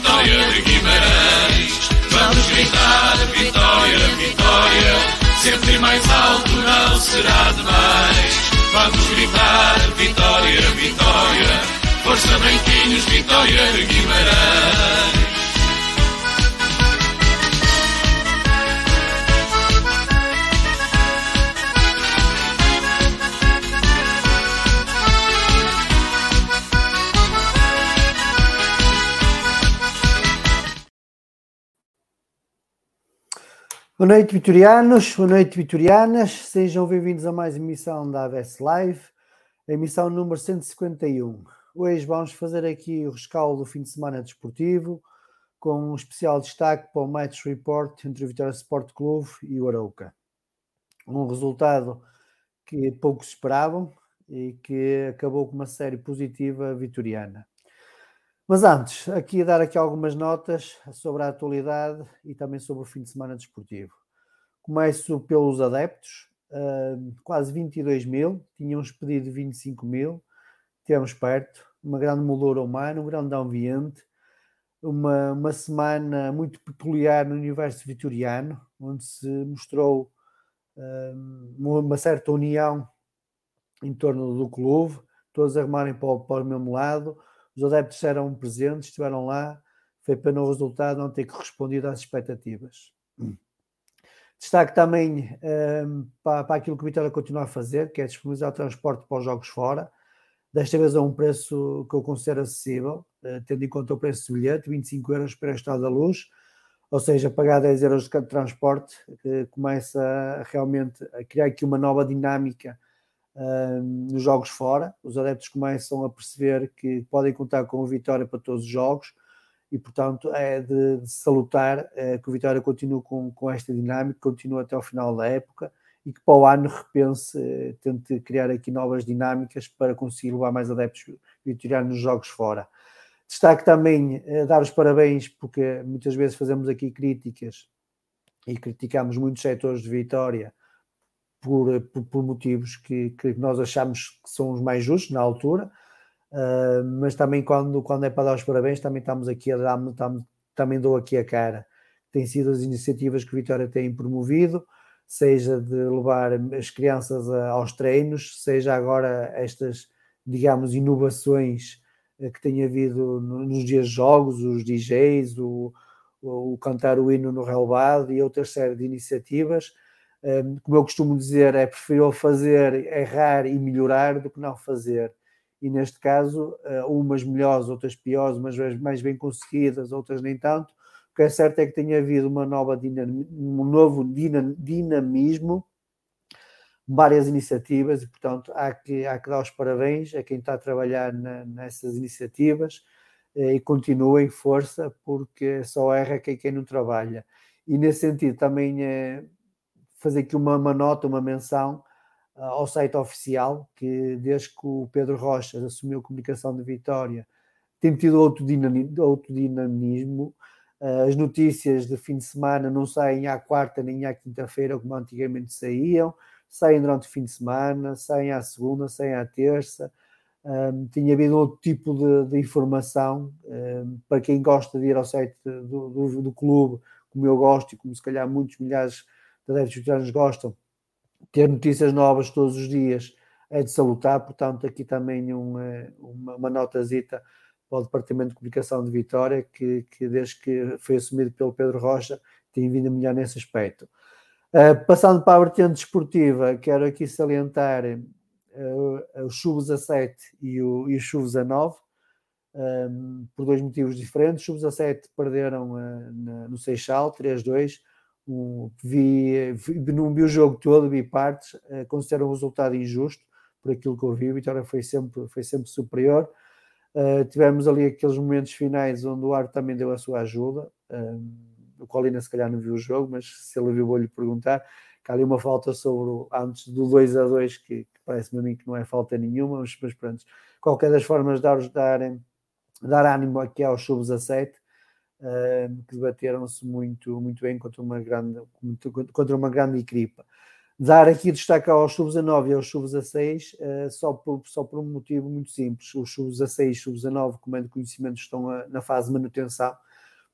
vitória de Guimarães. Vamos gritar vitória, vitória. Sempre mais alto não será demais. Vamos gritar vitória, vitória. Força branquinhos, vitória de Guimarães. Boa noite, vitorianos, boa noite, vitorianas. Sejam bem-vindos a mais emissão da ABS Live, a emissão número 151. Hoje vamos fazer aqui o rescaldo do fim de semana desportivo, com um especial destaque para o Match Report entre o Vitória Sport Clube e o Arauca. Um resultado que poucos esperavam e que acabou com uma série positiva vitoriana. Mas antes, aqui dar aqui algumas notas sobre a atualidade e também sobre o fim de semana desportivo. Começo pelos adeptos, quase 22 mil, tínhamos pedido 25 mil, temos perto, uma grande moldura humana, um grande ambiente, uma, uma semana muito peculiar no universo vitoriano, onde se mostrou uma certa união em torno do clube, todos a remarem para o, para o mesmo lado, os adeptos eram presentes, estiveram lá, foi pena o resultado não ter correspondido às expectativas. Hum. Destaque também um, para, para, aquilo que o Vitória continua a fazer, que é disponibilizar o transporte para os jogos fora, desta vez a um preço que eu considero acessível, uh, tendo em conta o preço do bilhete, 25 euros para a Estrada da Luz, ou seja, pagar 10 euros de transporte, que começa realmente a criar aqui uma nova dinâmica nos jogos fora. Os adeptos começam a perceber que podem contar com o Vitória para todos os jogos e, portanto, é de, de salutar é, que o Vitória continue com, com esta dinâmica, continue até ao final da época e que para o ano repense, eh, tente criar aqui novas dinâmicas para conseguir levar mais adeptos vitorianos nos jogos fora. Destaque também eh, dar os parabéns, porque muitas vezes fazemos aqui críticas e criticamos muitos setores de Vitória por, por, por motivos que, que, nós achamos que são os mais justos na altura, uh, mas também quando, quando é para dar os parabéns, também estamos aqui a dar, também, também dou aqui a cara. Tem sido as iniciativas que Vitória tem promovido, seja de levar as crianças aos treinos, seja agora estas, digamos, inovações eh, que tem havido nos dias de jogos, os DJs, o, o cantar o hino no relevado e outras série de iniciativas como eu costumo dizer, é preferível fazer, errar e melhorar do que não fazer. E neste caso, ah, umas melhores, outras piores, umas mais bem conseguidas, outras nem tanto. O que é certo é que tem havido uma nova um novo dinamismo, várias iniciativas, e portanto há que, há que dar os parabéns a quem está a trabalhar na, nessas iniciativas eh, e continuem força, porque só erra quem, quem não trabalha. E nesse sentido também é fazer aqui uma, uma nota, uma menção uh, ao site oficial, que desde que o Pedro Rocha assumiu a comunicação de Vitória, tem tido outro dinamismo, outro dinamismo. As notícias de fim de semana não saem à quarta nem à quinta-feira, como antigamente saíam, saem durante o fim de semana, saem à segunda, saem à terça. Um, tinha havido outro tipo de, de informação. Um, para quem gosta de ir ao site do, do, do, clube, como eu gosto e como se calhar muitos milhares de adeptos gostam, ter notícias novas todos os dias é de salutar, portanto aqui também um, eh, uma, uma notazita para o Departamento de Comunicação de Vitória, que, que desde que foi assumido pelo Pedro Rocha, tem vindo a melhor nesse aspecto. Uh, passando para a vertente desportiva, quero aqui salientar uh, os chuvos a 7 e, o, e os a 9, um, por dois motivos diferentes. Os a 7 perderam uh, na, no Seixal, 3-2. Um, vi, vi, não vi o jogo todo, vi partes, uh, considero um resultado injusto por aquilo que eu vi. A Vitória foi sempre, foi sempre superior. Uh, tivemos ali aqueles momentos finais onde o Ar também deu a sua ajuda. Uh, o Colina se calhar não viu o jogo, mas se ele viu, vou-lhe perguntar. Que há ali uma falta sobre o, antes do 2 a 2, que, que parece-me a mim que não é falta nenhuma, mas, mas pronto, qualquer das formas dar, dar, dar ânimo aqui aos subs a 7, que debateram-se muito, muito bem contra uma grande, contra uma grande equipa. Dar aqui destaque aos subs a 9 e aos subs a 6, uh, eh, só, por, só por um motivo muito simples. Os subs a 6 e subs a 9, como é de conhecimento, estão a, na fase de manutenção.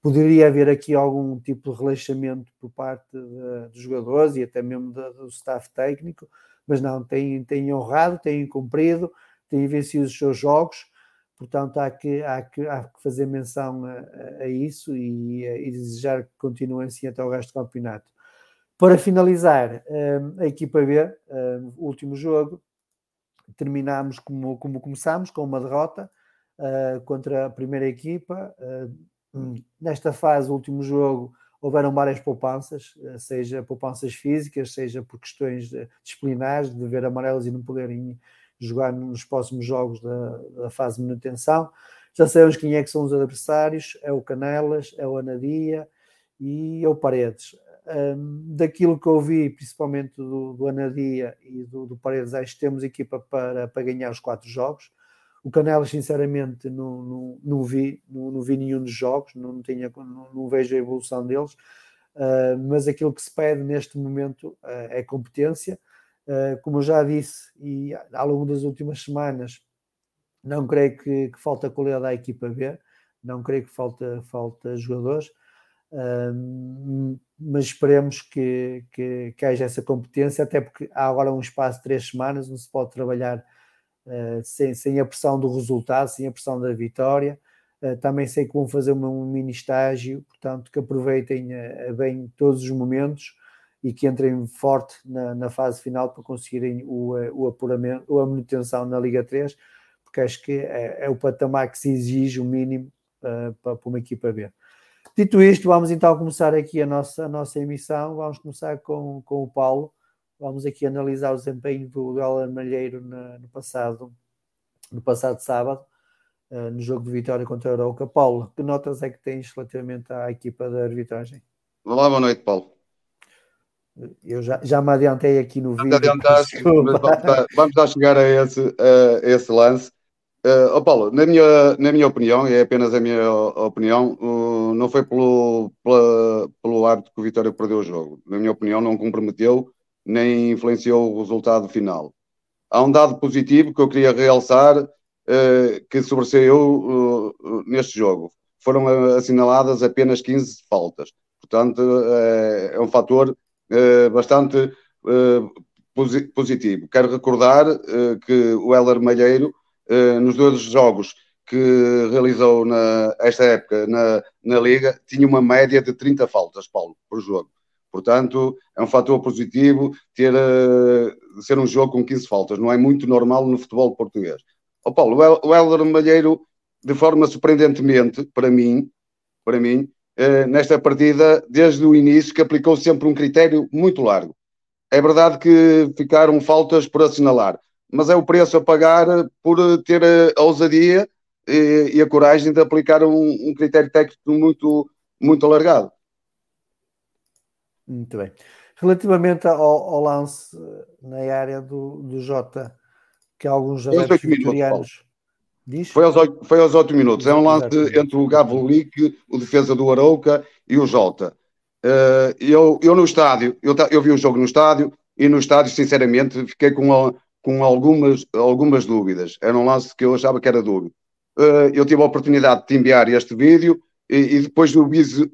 Poderia haver aqui algum tipo de relaxamento por parte dos jogadores e até mesmo de, do staff técnico, mas não, têm, têm honrado, têm cumprido, têm vencido os seus jogos, portanto há que, há que, há que fazer menção a, a isso e, e desejar que continuem assim até o resto do campeonato. Para finalizar, hum, a equipa B, hum, o último jogo, terminámos como, como começámos, com uma derrota contra a primeira equipa. Uh, nesta fase, o último jogo, houveram várias poupanças, seja poupanças físicas, seja por questões disciplinares, de ver amarelos e não poderem jogar nos próximos jogos da, da fase de manutenção. Já sabemos quem é que são os adversários, é o Canelas, é o Anadia e é o Paredes um, daquilo que ouvi, principalmente do, do Anadia e do, do Paredes, acho que temos equipa para, para ganhar os quatro jogos. O Canelas, sinceramente, não, não, não vi, não, não, vi nenhum dos jogos, não, tinha, não, não vejo a evolução deles, uh, mas aquilo que se pede neste momento uh, é competência. Uh, como eu já disse, e ao longo das últimas semanas, não creio que, que falta qualidade à equipa B, não creio que falta, falta jogadores mas esperemos que, que, que, haja essa competência, até porque há agora um espaço de três semanas onde se pode trabalhar uh, sem, sem a pressão do resultado, sem a pressão da vitória. Uh, também sei que vão fazer um mini estágio, portanto, que aproveitem bem todos os momentos e que entrem forte na, na fase final para conseguirem o, o apuramento, a manutenção na Liga 3, porque acho que é, é o patamar que se exige o mínimo para, para uma equipa B. Dito isto, vamos então começar aqui a nossa, a nossa emissão. Vamos começar com, com o Paulo. Vamos aqui analisar o desempenho do, Alan Malheiro no, passado, no passado sábado, uh, no jogo de vitória contra a Arouca. Paulo, que notas é que tens relativamente à equipa da arbitragem? Olá, boa noite, Paulo. Eu já, já me adiantei aqui no vídeo. Vamos, vamos lá chegar a esse, a esse lance. Uh, oh Paulo, na minha, na minha opinião, e é apenas a minha opinião, uh, não foi pelo, pela, pelo árbitro que o Vitória perdeu o jogo. Na minha opinião, não comprometeu nem influenciou o resultado final. Há um dado positivo que eu queria realçar uh, que sobressaiu neste jogo. Foram assinaladas apenas 15 faltas. Portanto, é um fator bastante positivo. Quero recordar que o Heller Malheiro nos dois jogos que realizou na, esta época na, na Liga, tinha uma média de 30 faltas, Paulo, por jogo. Portanto, é um fator positivo ter, ser um jogo com 15 faltas. Não é muito normal no futebol português. Oh, Paulo, o Helder Malheiro, de forma surpreendentemente, para mim, para mim eh, nesta partida, desde o início, que aplicou sempre um critério muito largo. É verdade que ficaram faltas por assinalar, mas é o preço a pagar por ter a ousadia e, e a coragem de aplicar um, um, critério técnico muito, muito alargado. Muito bem. Relativamente ao, ao lance eh, na área do, do Jota, que alguns adeptos vitorianos... Diz? Foi aos, 8, foi aos 8 minutos. É um lance entre o Gavolic, o defesa do Arouca e o Jota. Uh, eu, eu no estádio, eu, eu vi o jogo no estádio e no estádio, sinceramente, fiquei com, com algumas, algumas dúvidas. Era um lance que eu achava que era dúvida. Uh, eu tive a oportunidade de enviar este vídeo e, e depois de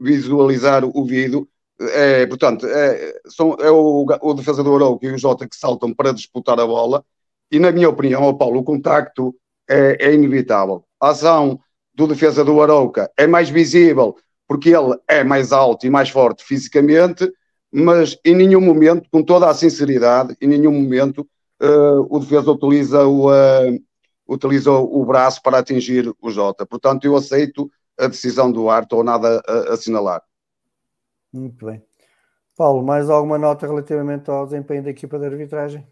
visualizar o vídeo, é, portanto, é, são, é o, o defesa do Arouca e o Jota que saltam para disputar a bola e, na minha opinião, oh Paulo, o contacto é, é inevitável. A ação do defesa do Arouca é mais visível porque ele é mais alto e mais forte fisicamente, mas em nenhum momento, com toda a sinceridade, em nenhum momento uh, o defesa utiliza o, uh, utiliza o braço para atingir o Jota. Portanto, eu aceito a decisão do Arte ou nada a assinalar. Muito bem. Paulo, mais alguma nota relativamente ao desempenho da equipa de arbitragem?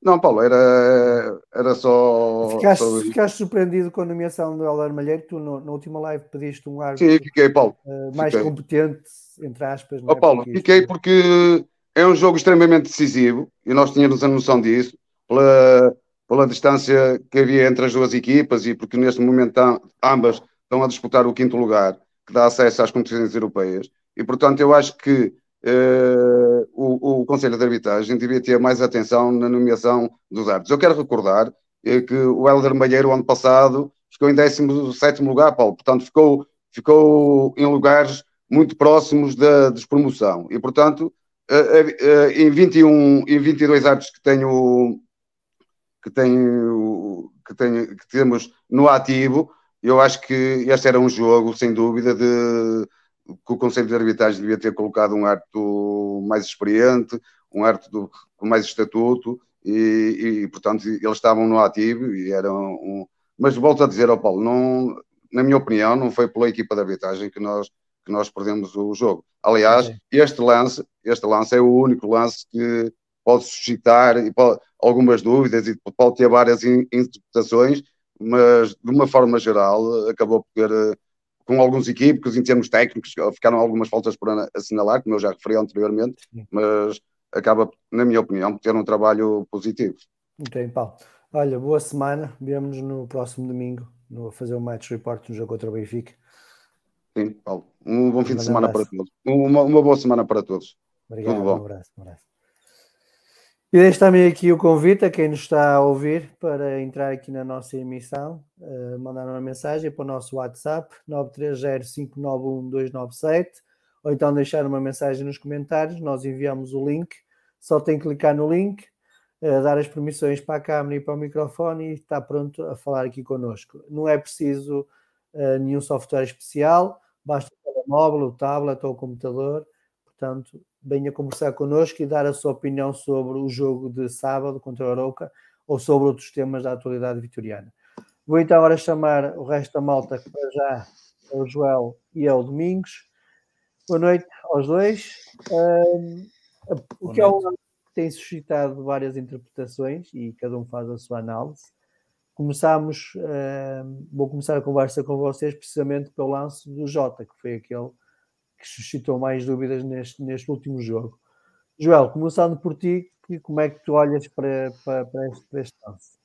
Não, Paulo, era, era só. Ficaste, só... ficaste surpreendido com a nomeação do Helder Malheiro. Tu, no, na última live, pediste um árbitro Sim, fiquei, Paulo. Uh, mais fiquei. competente, entre aspas. Oh, é? Paulo, porque fiquei isto... porque é um jogo extremamente decisivo e nós tínhamos a noção disso, pela, pela distância que havia entre as duas equipas e porque neste momento ambas estão a disputar o quinto lugar, que dá acesso às competições europeias. E portanto, eu acho que Uh, o, o, Conselho de Arbitragem devia ter mais atenção na nomeação dos árbitros. Eu quero recordar uh, que o Helder Malheiro, ano passado, ficou em 17 lugar, Paulo, portanto, ficou, ficou em lugares muito próximos da despromoção. E, portanto, uh, em, 21, em 22 árbitros que tenho que, tenho, que, tenho, que temos no ativo, eu acho que este era um jogo, sem dúvida, de que o Conselho de Arbitragem devia ter colocado um árbitro mais experiente, um árbitro com mais estatuto, e, e, portanto eles estavam no ativo e eram um... mas volto a dizer ao Paulo, não, na minha opinião, não foi pela equipa de arbitragem que nós, que nós perdemos o jogo. Aliás, este lance, este lance é o único lance que pode suscitar e pode, algumas dúvidas e pode ter várias interpretações, mas de uma forma geral acabou por ter com alguns equipes, em termos técnicos, ficaram algumas faltas por assinalar, como eu já referi anteriormente, mas acaba, na minha opinião, por ter um trabalho positivo. Muito bem, Paulo. Olha, boa semana. Vemo-nos no próximo domingo no fazer o match report no jogo contra o Benfica. Sim, Paulo. Um bom fim um de semana abraço. para todos. Uma, uma, boa semana para todos. Obrigado. Tudo bom. Um abraço. Um abraço. E deixo também aqui o convite a quem nos está a ouvir para entrar aqui na nossa emissão, uh, mandar uma mensagem para o nosso WhatsApp 930591297 ou então deixar uma mensagem nos comentários, nós enviamos o link, só tem que clicar no link, uh, dar as permissões para a câmera e para o microfone e está pronto a falar aqui connosco. Não é preciso uh, nenhum software especial, basta o telemóvel, o tablet ou o computador, portanto venha conversar connosco e dar a sua opinião sobre o jogo de sábado contra a Arouca ou sobre outros temas da atualidade vitoriana. Vou então agora chamar o resto da malta que para já é o Joel e é o Domingos. Boa noite aos dois. Um, o que é um que tem suscitado várias interpretações e cada um faz a sua análise. Começamos, um, vou começar a conversa com vocês precisamente pelo lance do Jota, que foi aquele que suscitou mais dúvidas neste, neste último jogo. Joel, começando por ti, como é que tu olhas para, para, para, este, para este lance?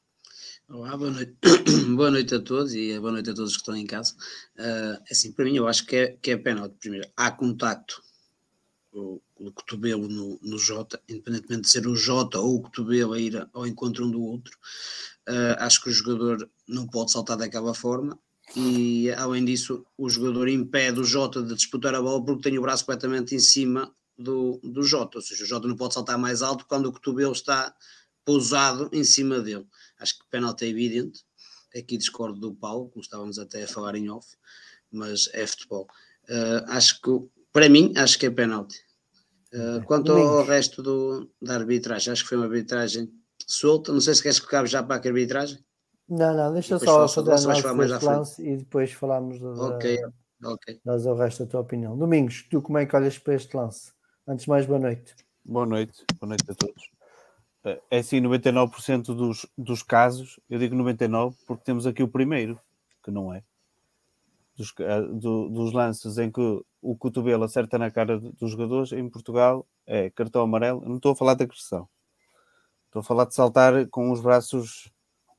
Olá, boa noite. boa noite a todos e boa noite a todos que estão em casa. Uh, assim, para mim, eu acho que é, que é pênalti. Primeiro, há contacto o, o cotovelo no, no J, independentemente de ser o J ou o cotovelo a ir ao encontro um do outro. Uh, acho que o jogador não pode saltar daquela forma e além disso o jogador impede o Jota de disputar a bola porque tem o braço completamente em cima do, do Jota, ou seja, o Jota não pode saltar mais alto quando o cotovelo está pousado em cima dele. Acho que o penalti é evidente, aqui discordo do Paulo, como estávamos até a falar em off, mas é futebol. Uh, acho que, para mim, acho que é penalti. Uh, quanto ao resto do, da arbitragem, acho que foi uma arbitragem solta, não sei se queres que cabe já para a arbitragem. Não, não, deixa só fazer a análise lance e depois falamos Ok, okay. dás ao resto a tua opinião. Domingos, tu como é que olhas para este lance? Antes de mais, boa noite. Boa noite, boa noite a todos. Eh, é assim, 99% dos, dos casos, eu digo 99% porque temos aqui o primeiro, que não é. Dos, eh, do, dos lances em que o cotovelo acerta na cara dos jogadores, em Portugal é cartão amarelo. não estou a falar de agressão, estou a falar de saltar com os braços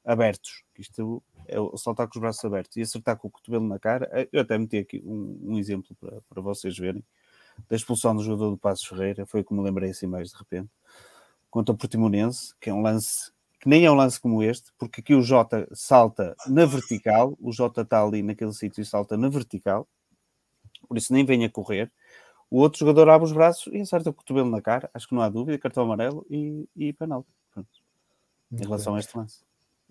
abertos. Isto é saltar com os braços abertos e acertar com o cotovelo na cara. Eu até meti aqui um, um exemplo para, para vocês verem da expulsão do jogador do Passos Ferreira, foi como me lembrei assim mais de repente, contra o Portimonense, que é um lance que nem é um lance como este, porque aqui o Jota salta na vertical, o Jota está ali naquele sítio e salta na vertical, por isso nem vem a correr. O outro jogador abre os braços e acerta o cotovelo na cara, acho que não há dúvida, cartão amarelo e, e penalti. Em relação bem. a este lance.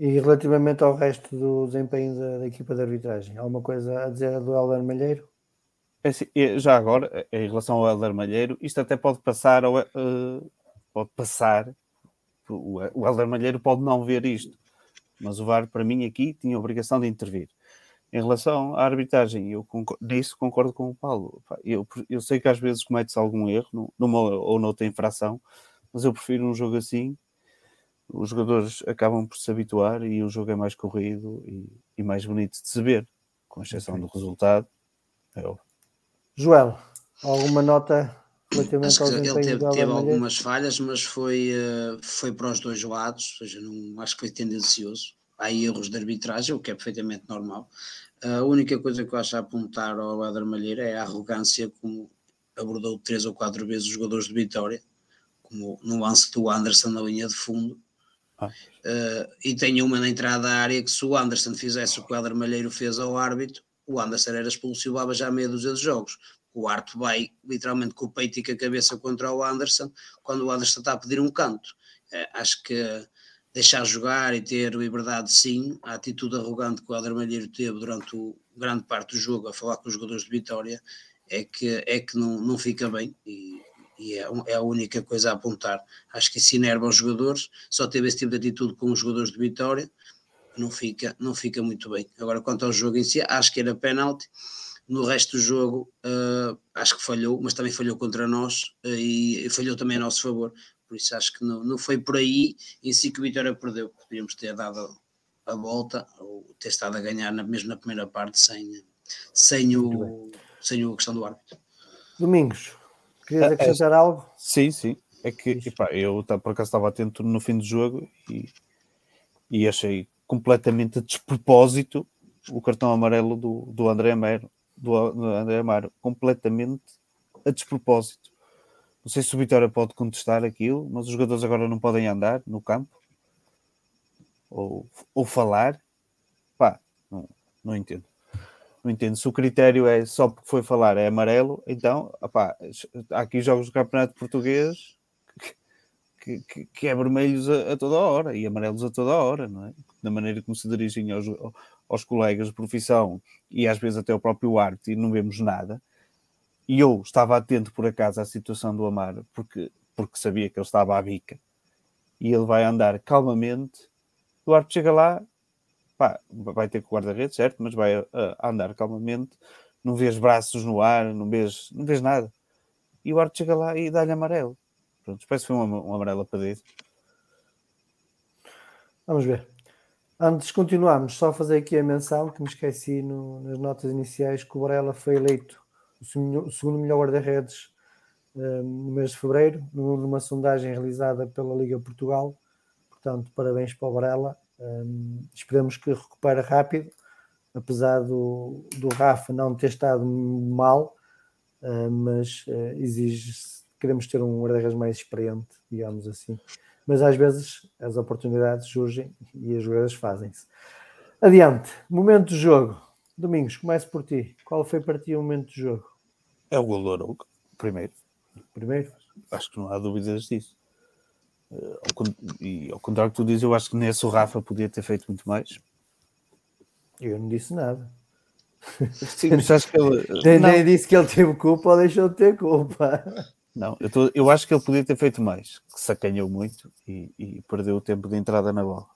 E relativamente ao resto do desempenho da, da, equipa de arbitragem, alguma coisa a dizer do Helder Malheiro? É assim, já agora, em relação ao Helder Malheiro, isto até pode passar, ao, uh, pode passar, o, o Helder Malheiro pode não ver isto, mas o VAR, para mim, aqui tinha a obrigação de intervir. Em relação à arbitragem, eu concordo, nisso concordo com o Paulo. Eu, eu sei que às vezes comete-se algum erro numa ou noutra infração, mas eu prefiro um jogo assim os jogadores acabam por se habituar e o jogo é mais corrido e, e mais bonito de se ver, com exceção do resultado. É Joel, alguma nota relativamente ao Ele teve, teve algumas falhas, mas foi, uh, foi para os dois lados, ou seja, não, acho que foi tendencioso. Há erros de arbitragem, o que é perfeitamente normal. Uh, a única coisa que eu acho a apontar ao Malheiro é a arrogância como abordou três ou quatro vezes os jogadores de Vitória, como no lance do Anderson na linha de fundo, Uh, e tem uma na entrada da área que se o Anderson fizesse o que o Helder Malheiro fez ao árbitro, o Anderson era expulso e levava já meia dúzia de jogos. O Arte vai literalmente com o peito e com a cabeça contra o Anderson quando o Anderson está a pedir um canto. Uh, acho que deixar jogar e ter liberdade sim, a atitude arrogante que o Helder Malheiro teve durante o, grande parte do jogo a falar com os jogadores de Vitória é que, é que não, não fica bem e e é, é, a única coisa a apontar. Acho que isso inerva os jogadores, só teve esse tipo de atitude com os jogadores de Vitória, não fica, não fica muito bem. Agora, quanto ao jogo em si, acho que era penalti. No resto do jogo, uh, acho que falhou, mas também falhou contra nós uh, e falhou também a nosso favor. Por isso, acho que não, não foi por aí em si que o Vitória perdeu. Podíamos ter dado a volta ou ter estado a ganhar na, mesmo na primeira parte sem, sem, o, sem a questão do árbitro. Domingos, Querias é, acrescentar é, algo? Sim, sim. É que epá, eu por acaso estava atento no fim do jogo e, e achei completamente a despropósito o cartão amarelo do, do André Amaro. Do, do André Amaro. Completamente a despropósito. Não sei se o Vitória pode contestar aquilo, mas os jogadores agora não podem andar no campo ou, ou falar. Pá, não, não entendo. Não entendo. Se o critério é só porque foi falar é amarelo, então opá, há aqui jogos do Campeonato Português que, que, que é vermelhos a, a, toda hora e amarelos a toda hora, não é? Da maneira como se dirigem aos, aos colegas de profissão e às vezes até ao próprio arte e não vemos nada. E eu estava atento por acaso à situação do Amaro porque, porque sabia que ele estava à bica e ele vai andar calmamente. O arte chega lá, pá, vai ter que guarda-redes, certo? Mas vai uh, andar calmamente, não vês braços no ar, não vês, não vês nada. E o Arte chega lá e dá-lhe amarelo. Pronto, parece que foi um, um amarelo a pedir. Vamos ver. Antes de continuarmos, só fazer aqui a menção que me esqueci no, nas notas iniciais que o Varela foi eleito o segundo melhor guarda-redes uh, no mês de fevereiro, numa sondagem realizada pela Liga Portugal. Portanto, parabéns para o Varela um, esperamos que recupere rápido, apesar do, do Rafa não ter estado mal, uh, mas uh, exige queremos ter um guarda-redes mais experiente, digamos assim. Mas às vezes as oportunidades surgem e as jogadas fazem-se. Adiante, momento do jogo. Domingos, comece por ti. Qual foi para ti o momento do jogo? É o gol do Arouca, primeiro. Primeiro? Acho que não há dúvidas disso. E ao contrário que tu dizes, eu acho que nesse o Rafa podia ter feito muito mais. Eu não disse nada. Sim, mas acho que ele. Nem, nem, disse que ele teve culpa ou deixou de ter culpa. Não, eu, tô, eu acho que ele podia ter feito mais, que sacanhou muito e, e perdeu o tempo de entrada na bola.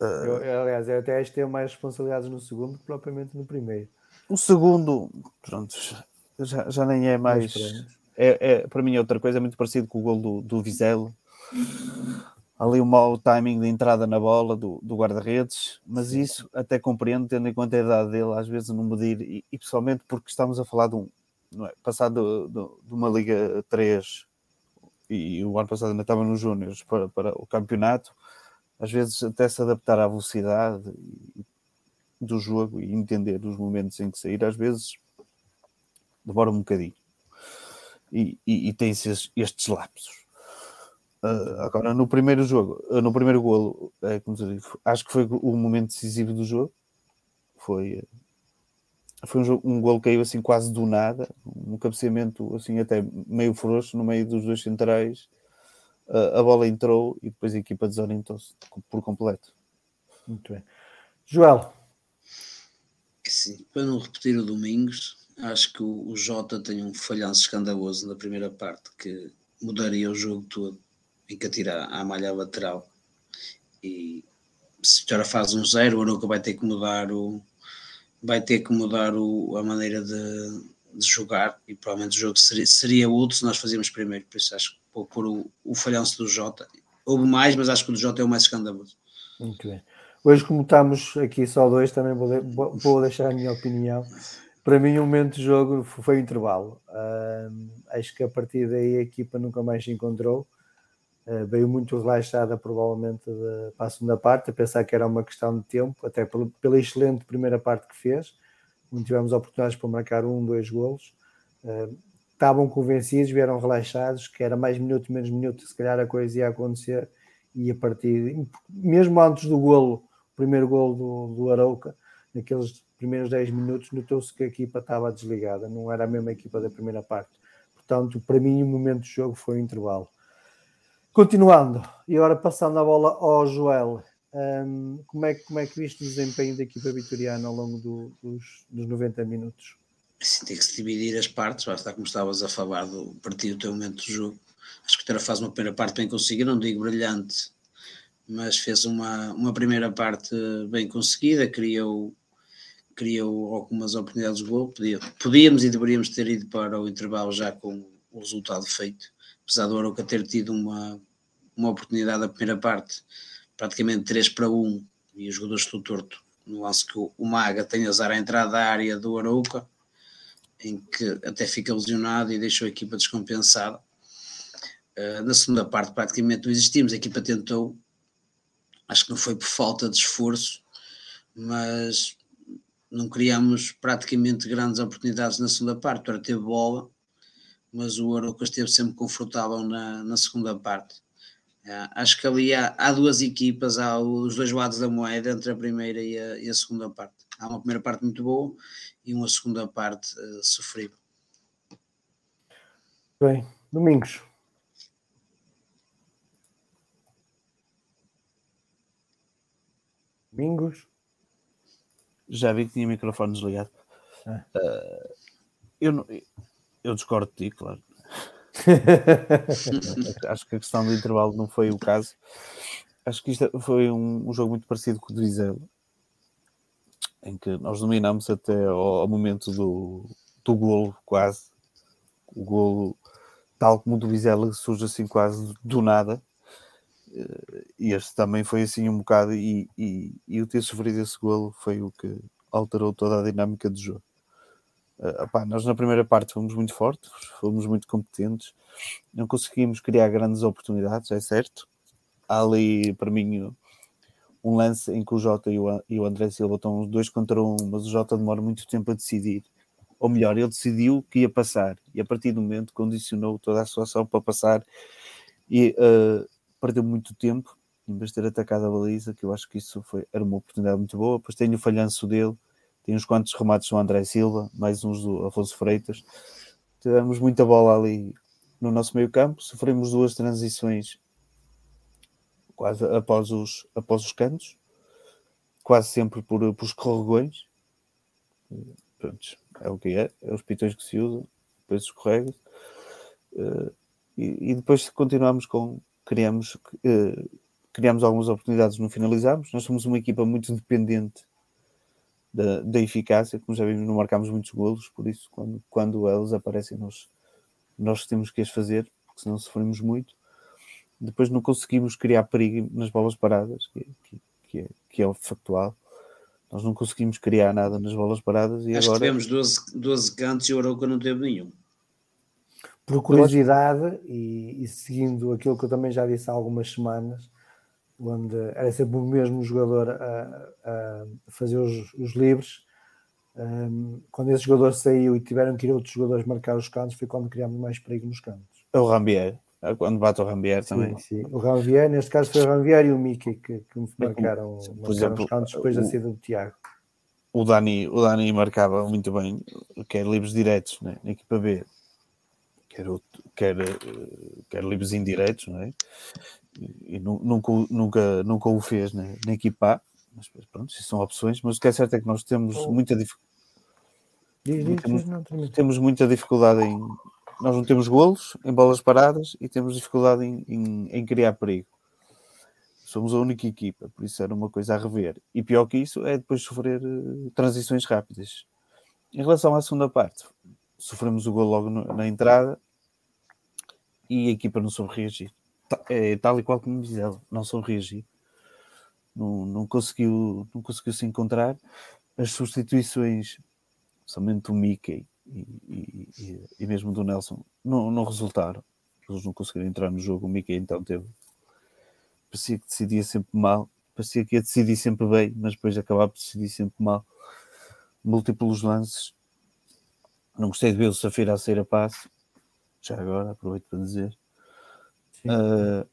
Eu, aliás, eu até acho que tenho mais responsabilidades no segundo que propriamente no primeiro. O segundo, pronto, já, já nem é mais. É, é, para mim é outra coisa, é muito parecido com o gol do, do Vizelo. Ali o mau timing de entrada na bola do, do guarda-redes, mas isso até compreendo, tendo em conta a idade dele, às vezes não medir, e, e pessoalmente porque estamos a falar de um, é, passado de, de uma Liga 3 e, e o ano passado ainda estava nos Júniors para, para o campeonato, às vezes até se adaptar à velocidade do jogo e entender os momentos em que sair, às vezes demora um bocadinho. E, e, e tem esses, estes lapsos. Uh, agora, no primeiro jogo, uh, no primeiro golo, é, como digo, acho que foi o momento decisivo do jogo. Foi, foi um, jogo, um golo que caiu assim quase do nada, um cabeceamento assim até meio frouxo no meio dos dois centrais a bola entrou e depois a equipa desorientou-se por completo. Muito bem. Joel. Sim, para não repetir o Domingos, acho que o, Jota tem um falhanço escandaloso na primeira parte que mudaria o jogo todo em que atira à malha lateral. E se agora faz um zero, o Arouca vai ter que mudar o vai ter que mudar o, a maneira de, de jogar e provavelmente o jogo seria, seria útil se nós fazíamos primeiro, por isso acho que vou pôr o, o falhanço do Jota. Houve mais, mas acho que o do Jota é o mais escandaloso. Muito bem. Hoje, como estamos aqui só dois, também vou, vou deixar a minha opinião. Para mim, o momento de jogo foi o intervalo. Uh, acho que a partir daí a equipa nunca mais se encontrou. Uh, veio muito relaxada, provavelmente, de, para a segunda parte, a pensar que era uma questão de tempo, até pela, pela excelente primeira parte que fez. Não tivemos oportunidades para marcar um, dois golos. Uh, estavam convencidos, vieram relaxados, que era mais minuto, menos minuto, se calhar a coisa ia acontecer, e a partir, mesmo antes do golo, o primeiro golo do, do Arauca, naqueles primeiros 10 minutos, notou-se que a equipa estava desligada, não era a mesma equipa da primeira parte. Portanto, para mim, o momento do jogo foi o intervalo. Continuando, e agora passando a bola ao Joel, um, como, é, como é que viste o desempenho da equipa vitoriana ao longo do, dos, dos 90 minutos? Assim, tem que se dividir as partes, basta como estavas a falar do partido, o teu momento do jogo. Acho que o Tera faz uma primeira parte bem conseguida, não digo brilhante, mas fez uma, uma primeira parte bem conseguida, criou, criou algumas oportunidades de gol. Podíamos e deveríamos ter ido para o intervalo já com o resultado feito, apesar do Aroca ter tido uma, uma oportunidade da primeira parte, praticamente 3 para 1, e os jogadores do torto, no lance que o, Maga tem azar à entrada da área do Arouca, em que até fica lesionado e deixou a equipa descompensada. Uh, na segunda parte, praticamente não existimos. A equipa tentou, acho que não foi por falta de esforço, mas não criamos praticamente grandes oportunidades na segunda parte. Para ter bola, mas o Aroca esteve sempre confortável na, na segunda parte. Uh, acho que ali há, há, duas equipas, há os dois lados da moeda entre a primeira e a, e a segunda parte. Há uma primeira parte muito boa e uma segunda parte uh, sofrível. Bem, Domingos. Domingos. Já vi que tinha o microfone desligado. Ah. Uh, eu, não, eu discordo de ti, claro. Acho que a questão do intervalo não foi o caso. Acho que isto foi um, um jogo muito parecido com o do Vizela em que nós dominamos até ao, ao momento do, do golo, quase. O golo, tal como o do Vizela, surge assim quase do nada. Eh, este também foi assim um bocado, e, e, e o ter sofrido esse golo foi o que alterou toda a dinâmica do jogo. Uh, opá, nós na primeira parte fomos muito fortes, fomos muito competentes, não conseguimos criar grandes oportunidades, é certo. Há ali, para mim, um lance em que o Jota e o, e o André Silva estão dois contra um, mas o Jota demora muito tempo a decidir. Ou melhor, ele decidiu que ia passar e a partir do momento condicionou toda a sua ação para passar e uh, perdeu muito tempo em vez de ter atacado a baliza, que eu acho que isso foi, era uma oportunidade muito boa. Depois tem o falhanço dele, tem uns quantos remates do André Silva, mais uns do Afonso Freitas. Tivemos muita bola ali no nosso meio campo, sofremos duas transições quase após os, após os cantos, quase sempre por, por escorregões. Pronto, é o que é, é os pitões que se usam, depois escorrega. Uh, e, e, depois continuamos com. Criamos, uh, criamos algumas oportunidades, não finalizamos. Nós somos uma equipa muito dependente da, da, eficácia, como já vimos, não marcámos muitos golos, por isso quando, quando elas aparecem nós, nós temos que as fazer, porque senão sofremos muito. Depois não conseguimos criar perigo nas bolas paradas, que, que, que, é, que é o factual. Nós não conseguimos criar nada nas bolas paradas e Acho agora... que tivemos 12, 12 cantos e o Arouca não teve nenhum. Por curiosidade e, e, seguindo aquilo que eu também já disse há algumas semanas, onde era sempre o mesmo jogador a, a fazer os, os livres, um, quando esse jogador saiu e tiveram que ir outros jogadores marcar os cantos, foi quando criámos mais perigo nos cantos. É o Rambier, é quando bate o Rambier sim, também. Sim, o Rambier, neste caso foi o Rambier e o Mickey que, que marcaram, marcaram exemplo, os cantos depois o, da saída do Tiago. O Dani, o Dani marcava muito bem, quer livres diretos né, na equipa B, quer, quer, quer livres indiretos, não é? E nunca, nunca, nunca o fez né, na equipa mas pronto, isso são opções, mas o que é certo é que nós temos oh. muita dificuldade. Temos, temos muita dificuldade em. Nós não temos golos em bolas paradas e temos dificuldade em, em, em criar perigo. Somos a única equipa, por isso era uma coisa a rever. E pior que isso é depois sofrer uh, transições rápidas. Em relação à segunda parte, sofremos o gol logo no, na entrada e a equipa não soube reagir. É tal e qual como diz ela, não soube reagir. Não, não, conseguiu, não conseguiu se encontrar. As substituições, somente do Mickey e, e, e, mesmo do Nelson, não, não resultaram. Eles não conseguiram entrar no jogo. O Mickey então teve. Parecia que decidia sempre mal, parecia que ia decidir sempre bem, mas depois acabava por decidir sempre mal. Múltiplos lances. Não gostei de ver o Safira a sair a passe já agora, aproveito para dizer. Uh,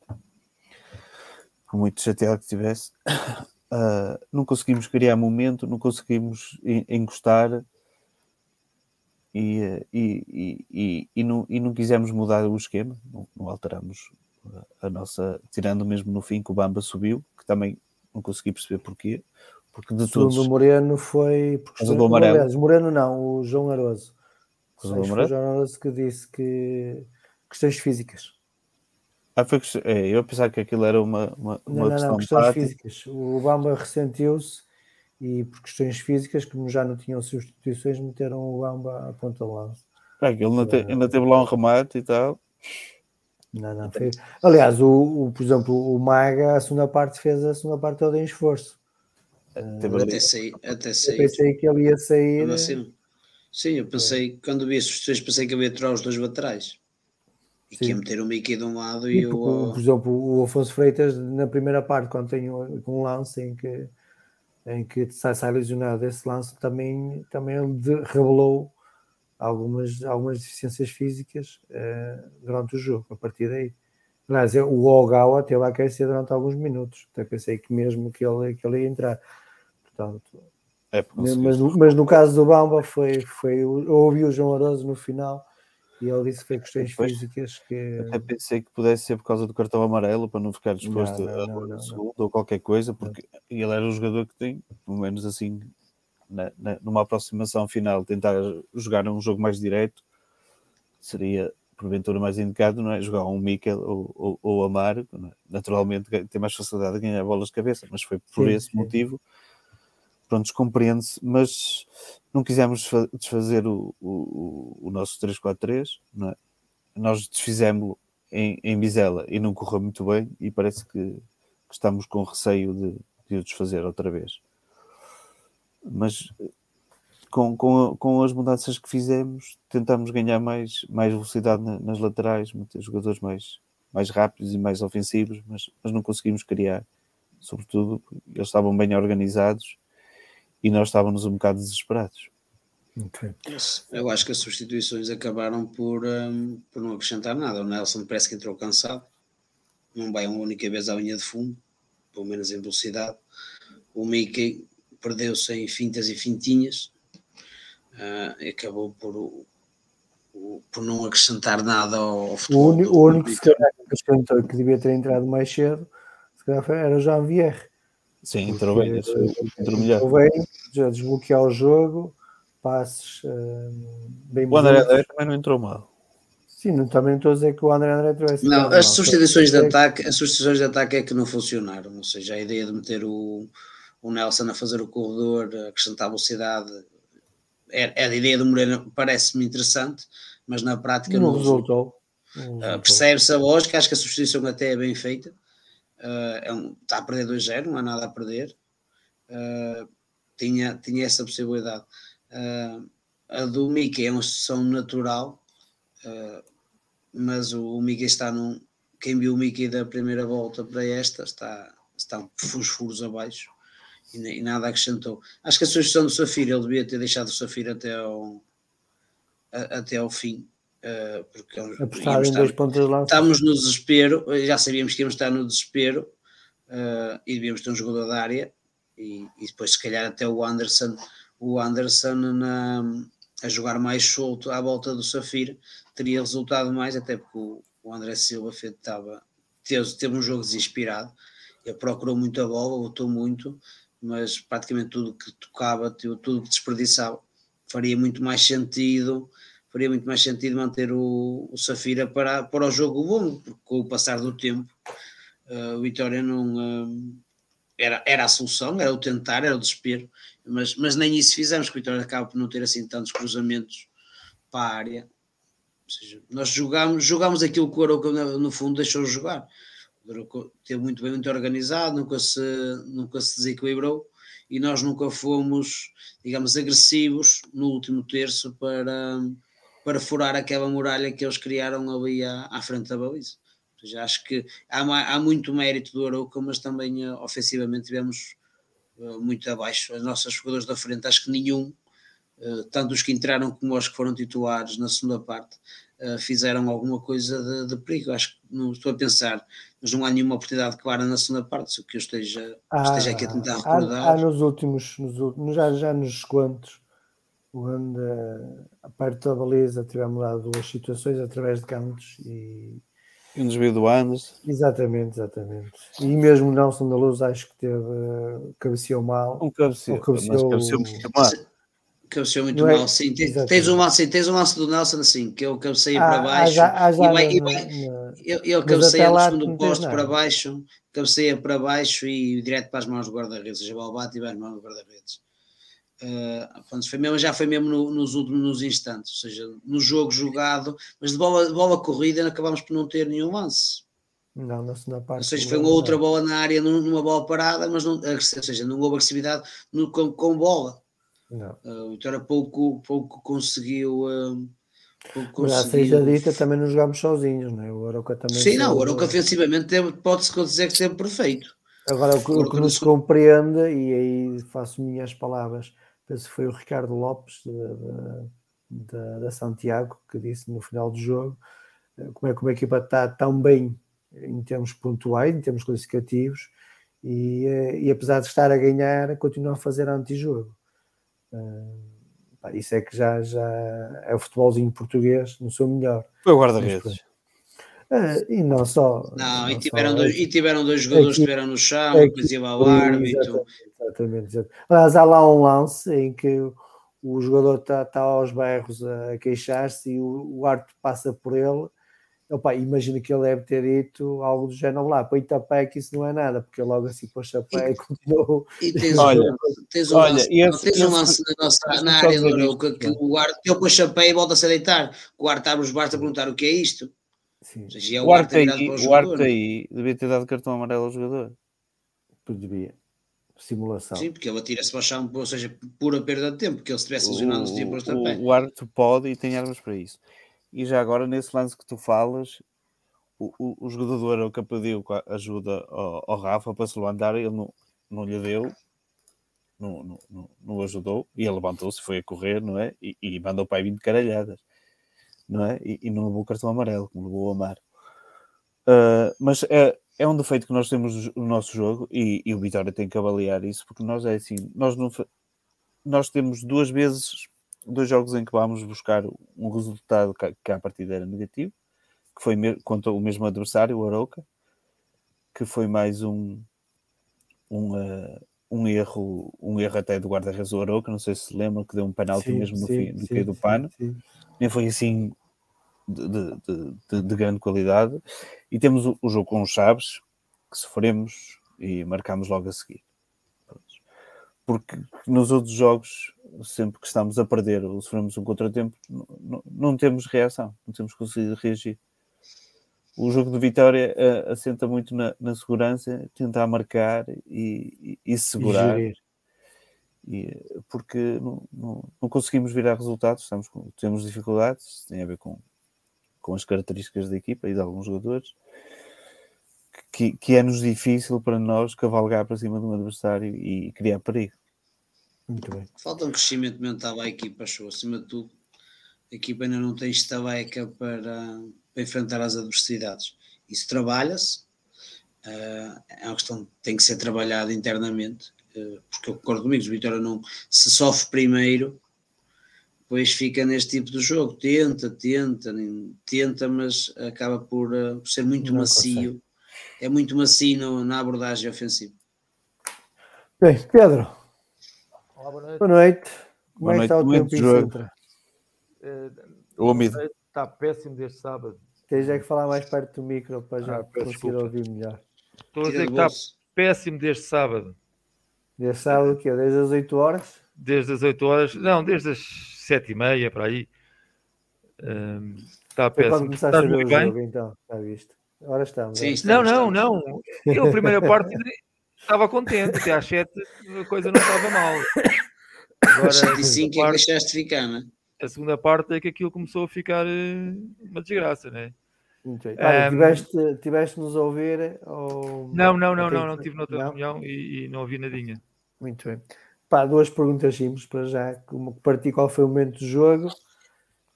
por muito chateado que estivesse, uh, não conseguimos criar momento, não conseguimos encostar e, e, e, e, não, e não quisemos mudar o esquema, não, não alteramos a nossa, tirando mesmo no fim que o Bamba subiu, que também não consegui perceber porquê. Porque de todos. O Moreno foi. Porque. Aliás, Moreno não, o João Aroso. Foi o Aroso que disse que questões físicas. Ah, foi é, eu pensava que aquilo era uma, uma, não, uma não, questão não, questões prática. físicas. O Bamba ressentiu-se e por questões físicas, como já não tinham substituições, meteram o Bamba à ponta de lança. É, ele ainda, te, ainda teve lá um remate e tal. Não, não, foi... Aliás, o, o, por exemplo, o Maga, a segunda parte, fez a segunda parte toda em esforço. Uh, até sair, até sair. Eu pensei que ele ia sair. Assim, sim, eu pensei, é. quando vi as substituições, pensei que ia tirar os dois laterais. E que ia meter o Mickey de um lado e, e o. Por exemplo, o Afonso Freitas, na primeira parte, quando tem um lance em que, em que sai, sai lesionado desse lance, também, também revelou algumas, algumas deficiências físicas uh, durante o jogo, a partir daí. Aliás, o Ogawa teve a aquecer durante alguns minutos, até pensei que mesmo que ele, que ele ia entrar. Portanto, é, mas, no, mas no caso do Bamba foi, foi eu ouvi o João Aroso no final e ele disse que foi questões Depois, físicas que. Até pensei que pudesse ser por causa do cartão amarelo para não ficar disposto não, não, não, a segundo ou qualquer coisa, porque ele era o jogador que tem, pelo menos assim, na, na, numa aproximação final, tentar jogar um jogo mais direto, seria porventura mais indicado, não é? Jogar um Mikel ou, ou, ou Amar, é? naturalmente tem mais facilidade de ganhar bolas de cabeça, mas foi por sim, esse sim. motivo pronto, compreende-se, mas não quisemos desfazer o, o, o nosso 3-4-3, não é? Nós desfizemos-lo em, em Bizela e não correu muito bem e parece que, que estamos com receio de, de o desfazer outra vez. Mas com, com, com as mudanças que fizemos, tentamos ganhar mais, mais velocidade nas laterais, jogadores mais, mais rápidos e mais ofensivos, mas, mas não conseguimos criar. Sobretudo, eles estavam bem organizados e nós estávamos um bocado desesperados. Okay. Eu acho que as substituições acabaram por, um, por não acrescentar nada. O Nelson parece que entrou cansado, não vai uma única vez à linha de fundo, pelo menos em velocidade. O Mickey perdeu-se em fintas e fintinhas, uh, e acabou por, por não acrescentar nada ao futebol. O, único, o único que, acrescentou que devia ter entrado mais cedo era o Jean Vierre. Sim, entrou bem, entrou melhor. Bem, já desbloquear o jogo, passes uh, bem O André André também não entrou mal. Sim, não, também estou a dizer que o André André tivesse. Não, as substituições de ataque, as substituições de ataque é que não funcionaram. Ou seja, a ideia de meter o, o Nelson a fazer o corredor, a acrescentar velocidade. É, é a ideia do Moreira, parece-me interessante, mas na prática Não não resultou. Uh, Percebe-se a lógica, acho que a substituição até é bem feita. Uh, é um, está a perder 2-0, não há nada a perder. Uh, tinha, tinha essa possibilidade. a do Mickey é uma sessão natural, mas o, o Mickey está num. Quem viu o Mickey da primeira volta para esta está, está uns furos abaixo e, e, nada acrescentou. Acho que a sugestão do Safira, ele devia ter deixado o Safira até ao, a, até ao fim Uh, porque Apostar em dois pontos de lança. Estamos no desespero, já sabíamos que íamos estar no desespero uh, e devíamos ter um jogador da área e, e, depois se calhar até o Anderson, o Anderson na, a jogar mais solto à volta do Safir teria resultado mais, até porque o, o André Silva estava, teve, teve um jogo desinspirado, ele procurou muito a bola, lutou muito, mas praticamente tudo que tocava, tudo que desperdiçava, faria muito mais sentido faria muito mais sentido manter o, o Safira para, para o jogo bom, porque com o passar do tempo uh, o Vitória não uh, era, era a solução, era o tentar, era o desespero, mas, mas nem isso fizemos, que o Vitória acaba por não ter assim tantos cruzamentos para a área. Ou seja, nós jogámos, jogámos aquilo que o Arouca no fundo deixou jogar. O teve muito bem, muito organizado, nunca se, nunca se desequilibrou e nós nunca fomos, digamos, agressivos no último terço para, para furar aquela muralha que eles criaram ali à, à frente da baliza. Já acho que há, há, muito mérito do Arouca, mas também uh, ofensivamente tivemos uh, muito abaixo. As nossas jogadores da frente, acho que nenhum, uh, tanto os que entraram como os que foram titulares na segunda parte, fizeram alguma coisa de, de, perigo. Acho que não estou a pensar, mas não há nenhuma oportunidade clara na segunda parte, se o que eu esteja, ah, esteja aqui a tentar recordar. Há, há nos últimos, nos últimos já, já nos descontos onde a parte da baliza tivemos lá duas situações através de cantos e um desvio do Anders. Exatamente, exatamente. E mesmo o Nelson da Luz acho que teve cabeceou mal. Um cabeceou, cabeceou, cabeceou muito mal. Cabeceou muito é? mal, sim. Tens, tens, um lance, tens um lance do Nelson assim, que eu cabeceia ah, para baixo já, ah, já e vai, e vai, ele cabeceia do segundo posto para baixo, cabeceia para baixo e direto para as mãos do guarda-redes, seja, o bate e vai as mãos do guarda-redes. Uh, foi mesmo, já foi mesmo no, nos últimos instantes, ou seja, no jogo jogado, mas de bola, de bola corrida acabámos por não ter nenhum lance. Não, na segunda parte. Ou seja, foi uma outra bola na área, numa bola parada, mas não, ou seja, não houve agressividade no, com, com bola. Não. Uh, o Vitória pouco, pouco conseguiu. Uh, pouco conseguiu... seja dita, também não jogámos sozinhos, não é? O Aroca também. Sim, não, o Aroca ofensivamente pode-se dizer que esteve perfeito. Agora, o que, o que nos compreende, e aí faço minhas palavras, penso que foi o Ricardo Lopes da, da Santiago que disse no final do jogo eh, como é que uma equipa está tão bem em termos pontuais, em termos classificativos, e, eh, e apesar de estar a ganhar, continua a fazer antijogo. Uh, isso é que já, já é o futebolzinho português no seu melhor. Foi o guarda-redes. Uh, e não só. Não, não e, tiveram só, dois, e tiveram dois jogadores que estiveram no chão, depois ia ao árbitro. Exatamente, exatamente. Aliás, há lá um lance em que o jogador está tá aos berros a queixar-se e o, o árbitro passa por ele. Opa, imagino que ele deve ter dito algo do género lá, põe tapé que isso não é nada, porque logo assim pôs tapé e, continuou. E tens, olha, um, tens um olha, lance, esse, tens um lance na, nossa, na área do Arouca que o árbitro ele põe chapéu e volta-se a deitar. O árbitro abre os bares a perguntar o que é isto. Sim. Seja, é o, o arte aí, o arte aí devia ter dado cartão amarelo ao jogador. Devia. Simulação. Sim, porque ele atira-se para o chão, ou seja, pura perda de tempo, porque ele se tivesse lesionado posto a pé. O árbitro pode e tem armas para isso. E já agora, nesse lance que tu falas, o, o, o jogador do Arauca pediu ajuda ao, ao, Rafa para se levantar, ele não, não lhe deu, não, não, não, não ajudou, e ele levantou-se, foi a correr, não é? E, e mandou para aí 20 caralhadas não é? E, e não levou o cartão amarelo, como levou o Amar. Uh, mas é, é um defeito que nós temos no nosso jogo e, e, o Vitória tem que avaliar isso, porque nós é assim, nós, não, nós temos duas vezes, dois jogos em que vamos buscar um resultado que, que à partida era negativo, que foi contra o mesmo adversário, o Arouca, que foi mais um, um, uh, um erro, um erro até do guarda-redes do Arouca, não sei se se lembra, que deu um penalti sim, mesmo no, sim, fim, no do pano. Nem foi assim de, de, de, de, grande qualidade. E temos o, o, jogo com os Chaves, que sofremos e marcamos logo a seguir. porque nos outros jogos, sempre que estamos a perder ou sofremos um contratempo, não, não, não temos reação, não temos conseguido reagir. O jogo de vitória uh, assenta muito na, na, segurança, tentar marcar e, e, e segurar. E e, porque não, não, não, conseguimos virar resultados, estamos com, temos dificuldades, tem a ver com, com as características da equipa e de alguns jogadores, que, que é-nos difícil para nós cavalgar para cima de um adversário e criar perigo. Muito bem. Falta um crescimento mental à equipa, achou, acima de tudo. A equipa ainda não tem estaleca para, para enfrentar as adversidades. Isso trabalha-se, uh, é uma questão que tem que ser trabalhada internamente porque eu concordo comigo, o Vitória não se sofre primeiro, depois fica neste tipo de jogo, tenta, tenta, tenta, mas acaba por, uh, por ser muito não macio, consegue. é muito macio na abordagem ofensiva. Bem, Pedro. Olá, boa noite. Boa noite. Como boa é que está o tempo em Sintra? Uh, úmido. Está péssimo desde sábado. Tens é que falar mais perto do micro para já ah, conseguir desculpa. ouvir melhor. Estou a dizer que está péssimo desde sábado. Desde sábado o quê? Desde as 8 horas? Desde as 8 horas, não, desde as 7 e meia para aí. Um, está péssimo. Quando começaste a ver o bem? jogo, então, está visto. Agora estamos. Sim, estamos não, não, não. Eu, a primeira parte, estava contente. Até às 7 a coisa não estava mal. Agora, 75 é que deixaste de ficar, não é? A segunda parte é que aquilo começou a ficar eh, uma desgraça, não é? Muito bem. um, tiveste, tiveste nos a ouvir? Ou... Não, não, não, não, não tive noutra não? reunião e, e, não ouvi nadinha. Muito bem. Pá, duas perguntas simples para já. Como partir qual foi o momento do jogo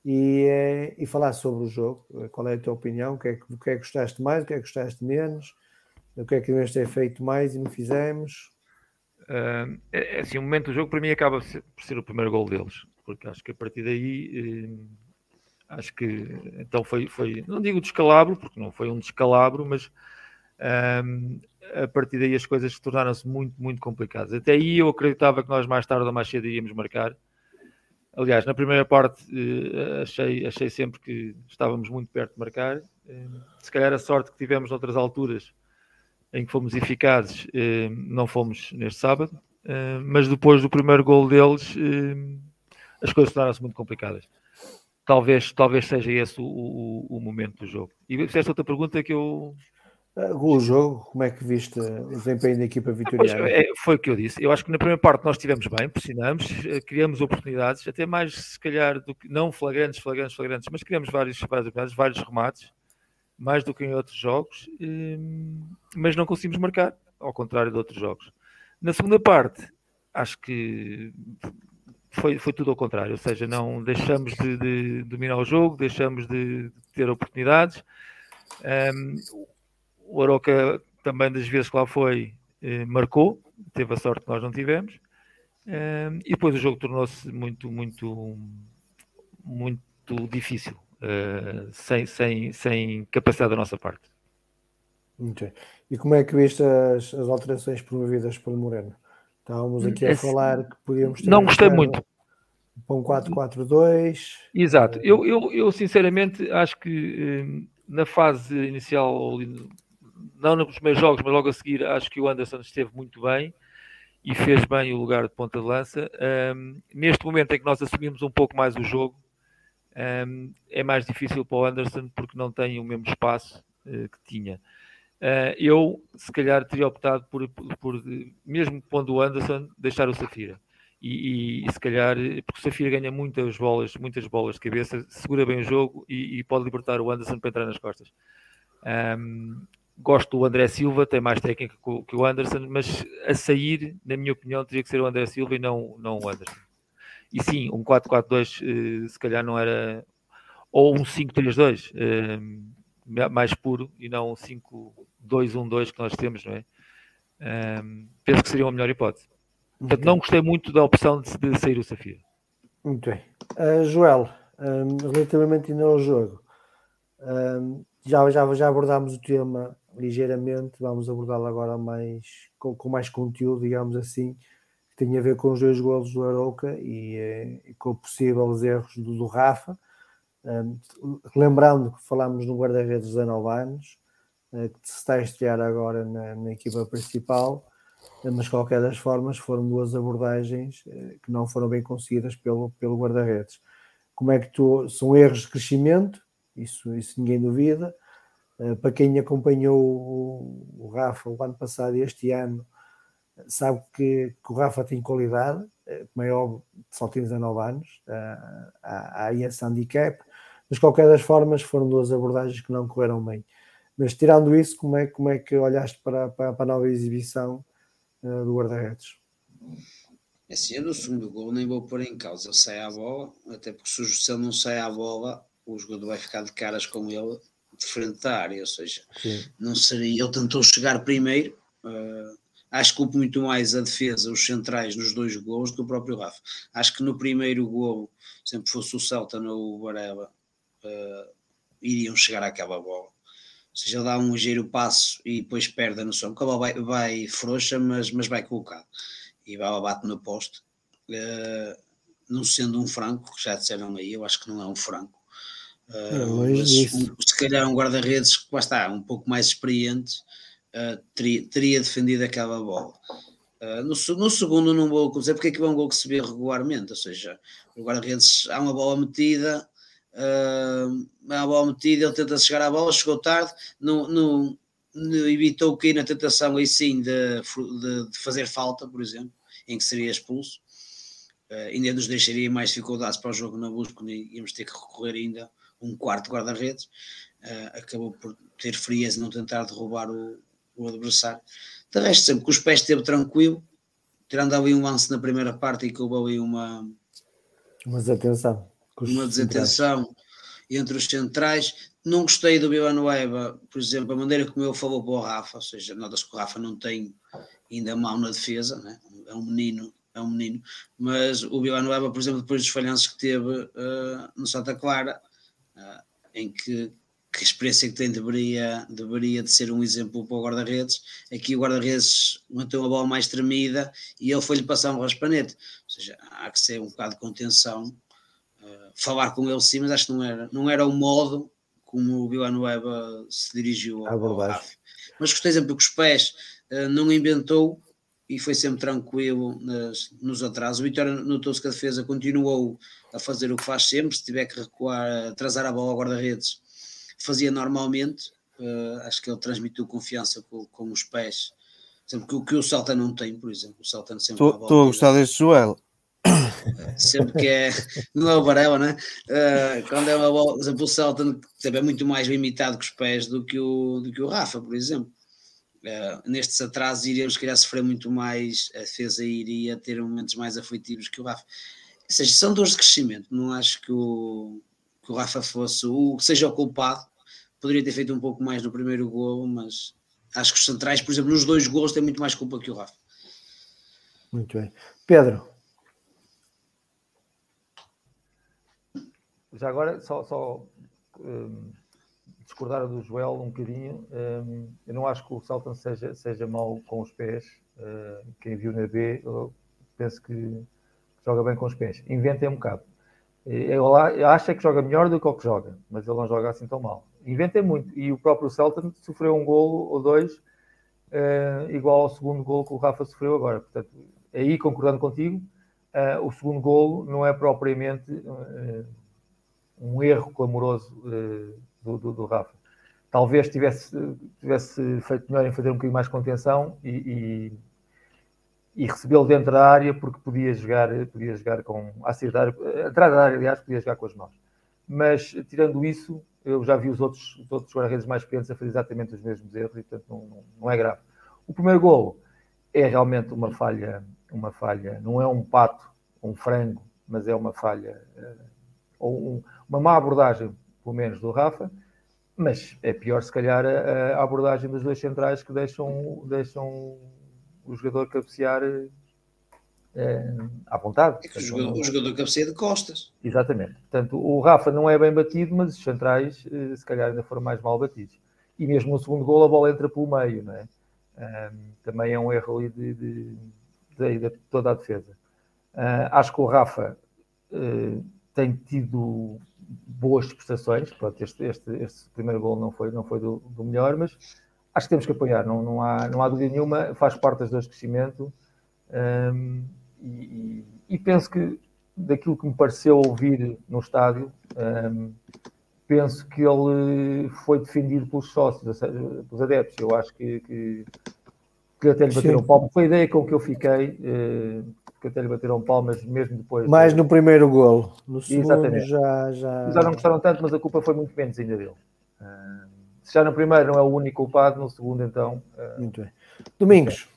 e, eh, e falar sobre o jogo. Qual é a tua opinião? O que é que, o que, é que gostaste mais? O que é que gostaste menos? O que é que devemos ter feito mais e não fizemos? Uh, é, assim, o momento do jogo para mim acaba por ser o primeiro gol deles, porque acho que a partir daí eh, Acho que então foi, foi não digo descalabro, porque não foi um descalabro, mas um, a partir daí as coisas tornaram-se muito, muito complicadas. Até aí eu acreditava que nós mais tarde ou mais cedo iríamos marcar. Aliás, na primeira parte uh, achei, achei sempre que estávamos muito perto de marcar. Uh, se calhar a sorte que tivemos noutras alturas em que fomos eficazes, uh, não fomos neste sábado. mas depois do primeiro gol deles, as coisas tornaram-se muito complicadas talvez, talvez seja esse o, o, o momento do jogo. E fizeste outra pergunta que eu. Ah, o jogo, como é que viste o desempenho da equipa vitoriana? Ah, foi o que eu disse. Eu acho que na primeira parte nós estivemos bem, pressionamos, eh, criamos oportunidades, até mais se calhar do que não flagrantes, flagrantes, flagrantes, mas criamos vários, várias oportunidades, vários remates, mais do que em outros jogos, ehm, mas não conseguimos marcar, ao contrário de outros jogos. Na segunda parte, acho que foi, foi tudo ao contrário, ou seja, não deixamos de, de dominar o jogo, deixamos de, de ter oportunidades. Um, o Aroca também das vezes que lá foi eh, marcou, teve a sorte que nós não tivemos. Um, e depois o jogo tornou-se muito, muito, muito difícil, uh, sem, sem, sem capacidade da nossa parte. Muito bem. E como é que viste as, as alterações promovidas pelo Moreno? Estávamos aqui a falar que podíamos ter. Não gostei muito. Para um 4-4-2. Exato. Eu, eu, eu, sinceramente acho que eh, na fase inicial, não nos primeiros jogos, mas logo a seguir, acho que o Anderson esteve muito bem e fez bem o lugar de ponta de lança. Um, neste momento em que nós assumimos um pouco mais o jogo, um, é mais difícil para o Anderson porque não tem o mesmo espaço uh, que tinha. Uh, eu, se calhar, teria optado por, por, mesmo pondo o Anderson, deixar o Safira. E, e, e, se calhar, porque o Safira ganha muitas bolas, muitas bolas de cabeça, segura bem o jogo e, e pode libertar o Anderson para entrar nas costas. Um, gosto do André Silva, tem mais técnica que o Anderson, mas a sair, na minha opinião, teria que ser o André Silva e não, não o Anderson. E sim, um 4-4-2 uh, se calhar não era, ou um 5-3-2. Uh, mais puro e não 5-2-1-2 que nós temos, não é? Um, penso que seria uma melhor hipótese. Portanto, não gostei muito da opção de, de sair o Safira. Muito bem. Uh, Joel, um, relativamente ainda ao jogo, um, já, já, já abordámos o tema ligeiramente, vamos abordá-lo agora mais, com, com, mais conteúdo, digamos assim, tem a ver com os dois golos do Arouca e, eh, e com possíveis erros do, do Rafa lembrando que falámos no guarda-redes de 19 anos, uh, que se está a estrear agora na, na, equipa principal, mas de qualquer das formas foram duas abordagens que não foram bem conseguidas pelo, pelo guarda-redes. Como é que tu. São erros de crescimento, isso, isso ninguém duvida. Para quem acompanhou o, o Rafa o ano passado e este ano, sabe que, que o Rafa tem qualidade, como é óbvio, só tem 19 anos, há, há esse handicap, mas de qualquer das formas foram duas abordagens que não correram bem. Mas tirando isso, como é, como é que olhaste para, para, para a nova exibição uh, do guarda-redes? É assim, eu no segundo gol nem vou pôr em causa, ele sai à bola, até porque se ele não sai à bola, o jogador vai ficar de caras com ele de frente à área, ou seja, Sim. não seria, ele tentou chegar primeiro, uh, acho que culpo muito mais a defesa, os centrais nos dois gols do que o próprio Rafa. Acho que no primeiro gol, sempre fosse o Celta ou o Varela, uh, iriam chegar àquela bola. Ou seja, ele dá um ligeiro passo e depois perde a noção, porque a bola vai, vai frouxa, mas, mas vai colocado. E a bola bate no posto. Uh, não sendo um franco, que já disseram aí, eu acho que não é um franco. Uh, é mas um, se calhar um guarda-redes que lá está, um pouco mais experiente, uh, teria, teria, defendido aquela bola. Uh, no, no, segundo não vou dizer porque é que é um gol que se vê regularmente, ou seja, o guarda-redes há uma bola metida, uh, a bola metida, ele tenta chegar à bola, chegou tarde, não, não, não evitou cair na tentação aí sim de, de, de, fazer falta, por exemplo, em que seria expulso. Uh, ainda nos deixaria mais dificuldades para o jogo na busca, íamos ter que recorrer ainda um quarto guarda-redes. Uh, acabou por ter frieza e não tentar derrubar o, o adversário. De resto, sempre que os pés esteve tranquilo, tirando ali um lance na primeira parte e que houve ali uma. Uma desatenção uma desatenção entre os centrais. Não gostei do Villanueva, por exemplo, a maneira como ele falou para o Rafa, ou seja, nota-se que o Rafa não tem ainda mão na defesa, né? é um menino, é um menino, mas o Villanueva, por exemplo, depois dos falhanços que teve uh, no Santa Clara, uh, em que, que experiência que tem deveria, deveria de ser um exemplo para o guarda-redes. Aqui o guarda-redes manteve a bola mais tremida e ele foi-lhe passar um raspanete. Ou seja, há que ser um bocado de contenção falar com ele sim, mas acho que não era, não era o modo como o Villanueva se dirigiu ao, RAF. Mas gostei sempre que os pés uh, não inventou e foi sempre tranquilo nas, nos atrasos. O Vitória notou-se que a defesa continuou a fazer o que faz sempre, se tiver que recuar, atrasar a bola ao guarda-redes, fazia normalmente. Uh, acho que ele transmitiu confiança com, com os pés, sempre que o que o Salta não tem, por exemplo. O Salta sempre Estou a gostar deste Joel sempre que é, não é o Varela, né? Uh, quando é uma bola, por exemplo, o Celta é muito mais limitado com os pés do que o, do que o Rafa, por exemplo. Uh, nestes atrasos iríamos querer sofrer muito mais, a defesa iria ter momentos mais aflitivos que o Rafa. Ou seja, são dores de crescimento, não acho que o, que o Rafa fosse o seja o culpado, poderia ter feito um pouco mais no primeiro gol, mas acho que os centrais, por exemplo, nos dois gols têm muito mais culpa que o Rafa. Muito bem. Pedro, Já agora, só, só um, discordar do Joel um bocadinho, um, eu não acho que o Salton seja, seja mau com os pés. Uh, quem viu na B, eu penso que joga bem com os pés. Inventem um bocado. Eu acho que joga melhor do que o que joga, mas ele não joga assim tão mal. Inventem muito. E o próprio Celta sofreu um golo ou dois, uh, igual ao segundo golo que o Rafa sofreu agora. Portanto, aí concordando contigo, uh, o segundo golo não é propriamente uh, um erro clamoroso do, do, do, Rafa. Talvez tivesse, tivesse feito melhor em fazer um bocadinho mais contenção e, e, e recebê-lo dentro da área porque podia jogar, podia jogar com atrás da área, aliás, podia jogar com as mãos. Mas tirando isso, eu já vi os outros, os outros guarda-redes mais experientes a fazer exatamente os mesmos erros e portanto não, não, é grave. O primeiro golo é realmente uma falha, uma falha, não é um pato, um frango, mas é uma falha uh, ou um, uma má abordagem, pelo menos do Rafa, mas é pior se calhar a, a abordagem dos dois centrais que deixam, deixam o jogador cabecear é, à vontade. É o, jogador, o jogador cabeceia de costas. Exatamente. Portanto, o Rafa não é bem batido, mas os centrais eh, se calhar ainda foram mais mal batidos. E mesmo no segundo gol a bola entra pelo meio, não é? Também é um erro ali de, de, de, de toda a defesa. Uh, acho que o Rafa uh, tem tido boas prestações. Pronto, este, este, este primeiro gol não foi, não foi do, do, melhor, mas acho que temos que apoiar, não, não, há, não há dúvida nenhuma, faz parte das de crescimento um, e, e, penso que daquilo que me pareceu ouvir no estádio, um, penso que ele foi defendido pelos sócios, ou seja, pelos adeptos. Eu acho que, que, que até lhe bateram palmo. Foi a ideia com que eu fiquei, uh, que até lhe bateram palmas mesmo depois. Mais no primeiro golo. No segundo Exatamente. já, já... já não gostaram tanto, mas a culpa foi muito menos ainda dele. Uh, se já no primeiro não é o único culpado, no segundo então. Uh... Muito bem. Domingos.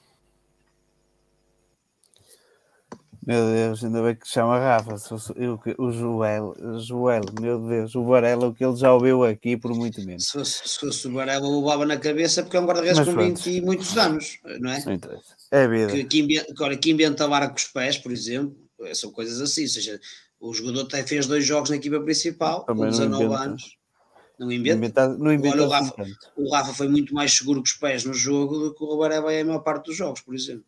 Meu Deus, ainda bem que chama Rafa. Eu, o Joel, Joel, meu Deus, o Varela, o que ele já ouviu aqui por muito menos. Se fosse, se fosse o Varela, levava na cabeça porque é um guarda-redes com 20 e muitos anos, não é? Não interessa. É vida. Que, que, inventa, agora, que inventa a vara com os pés, por exemplo, eh, são coisas assim. Ou seja, o jogador até fez dois jogos na equipa principal, Também com 19 anos. Não inventa. Não inventa, não inventa Olha, o, Rafa, o Rafa foi muito mais seguro com os pés no jogo do que o Varela é a maior parte dos jogos, por exemplo.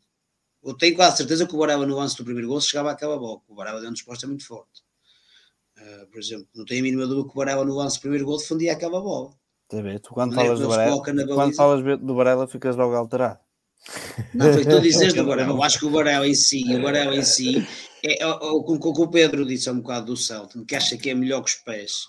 Eu tenho quase certeza que o Baraba no lance do primeiro gol chegava àquela bola. O Baraba dos postos é muito forte. Uh, por exemplo, não tenho a mínima dúvida que o Baraba no lance do primeiro gol defendia aquela bola. Tá tu quando, falas do, Barela, quando falas do Barela ficas logo alterado. Não, foi tu dizes do Barela. Eu acho que o Barela em si, o Barela em si, é, é, é, o que o Pedro disse há um bocado do Celtic, que acha que é melhor que os pés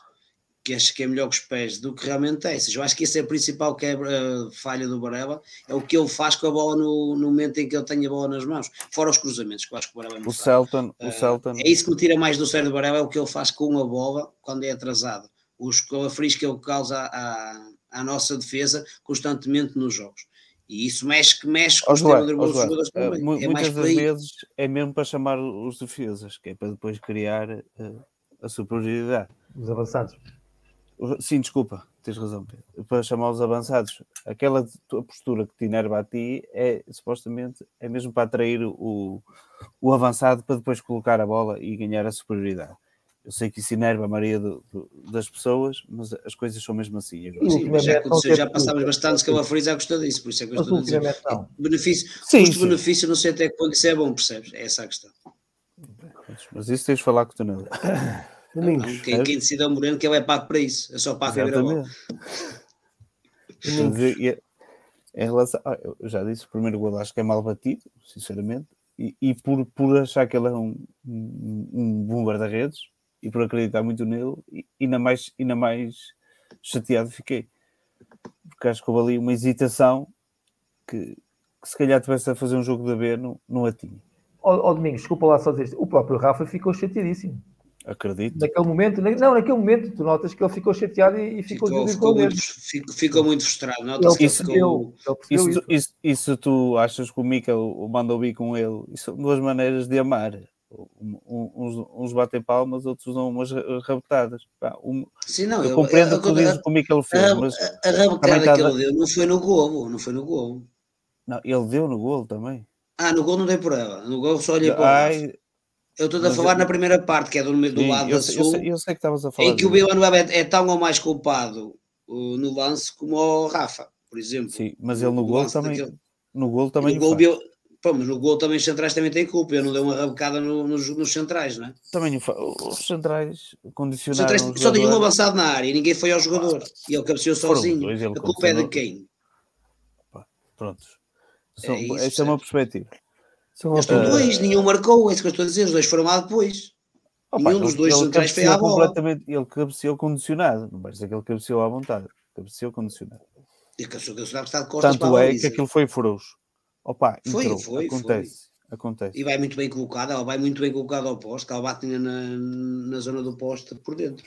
que acho que é melhor que os pés do que realmente é. Seja, eu acho que essa é a principal quebra, uh, falha do Barela, é o que ele faz com a bola no, no, momento em que ele tem a bola nas mãos, fora os cruzamentos, que eu acho que o Barela é o Celton, uh, o Celton. É isso que me tira mais do sério do Barela, é o que ele faz com a bola quando é atrasado. Os calafrios que ele causa à, à nossa defesa constantemente nos jogos. E isso mexe, que mexe com o sistema jogadores também. Uh, é muitas das vezes é mesmo para chamar os defesas, que é para depois criar uh, a superioridade. Os avançados. Sim, desculpa, tens razão, Pedro. Para chamar os avançados, aquela postura que te enerva a ti é supostamente é mesmo para atrair o, o avançado para depois colocar a bola e ganhar a superioridade. Eu sei que isso enerva a maioria do, do, das pessoas, mas as coisas são mesmo assim. Agora. Sim, mas já aconteceu, já passámos bastante que a Frisa gostou disso, por isso é que eu estou a dizer. Benefício, custo-benefício, não sei até quando isso é bom, percebes? É essa a questão. Mas isso tens de falar com o Tonel. Domingos. quem, quem decide é o Moreno, que ele é pago para isso. É só pago para Domingos. Em relação, ah, eu já disse, o primeiro gol acho que é mal batido, sinceramente, e, e por, por achar que ele é um, um, um bom guarda-redes e por acreditar muito nele, e, ainda, mais, ainda mais chateado fiquei, porque acho que houve ali uma hesitação que, que se calhar tivesse a fazer um jogo da B, não, não a tinha. Ó oh, Domingos, desculpa lá só dizer, o próprio Rafa ficou chateadíssimo. Acredito. Naquele momento, não, naquele momento tu notas que ele ficou chateado e, ficou ficou, ficou, muito, ficou, ficou, muito frustrado. Nota-se que ficou... isso, isso. Isso, isso, tu achas que o Mikel mandou vir com ele? Isso são duas maneiras de amar. Uns, uns batem palmas, outros dão umas rabetadas. Um, Sim, não, eu, eu compreendo eu, que o que o Mikel fez, a, mas a, a rabetada que ele deu não foi no golo, não foi no golo. Não, ele deu no golo também. Ah, no gol não dei por ela. No gol só olhei para o eu estou a falar eu... na primeira parte, que é do, do Sim, lado eu, da Sul. Eu sei, eu sei que estavas a falar. Em que o Villanueva é, é tão ou mais culpado uh, no lance como o Rafa, por exemplo. Sim, mas ele no, gol também. Daquele... No gol também. No gol. Pô, mas no gol também os centrais também têm culpa. Eu não dei uma rabecada no, nos, nos, centrais, não é? Também os centrais condicionaram. Os centrais só tinha um avançado na área e ninguém foi ao jogador. E ele cabeceou sozinho. Dois, a culpa é de quem? Pronto. é essa é uma perspectiva. Uh... dois, nenhum marcou, é isso que eu estou a dizer, os dois foram lá depois. Opa, nenhum dos dois centrais foi à bola. Ele cabeceou condicionado, não vai dizer que ele cabeceou à vontade, cabeceou condicionado. E cabeceou condicionado está de costas Tanto é que aquilo foi frouxo. Opa, foi, entrou. foi, acontece. Foi. Acontece. E vai muito bem colocado, ela vai muito bem colocado ao poste, ela bate na, na zona do poste por dentro.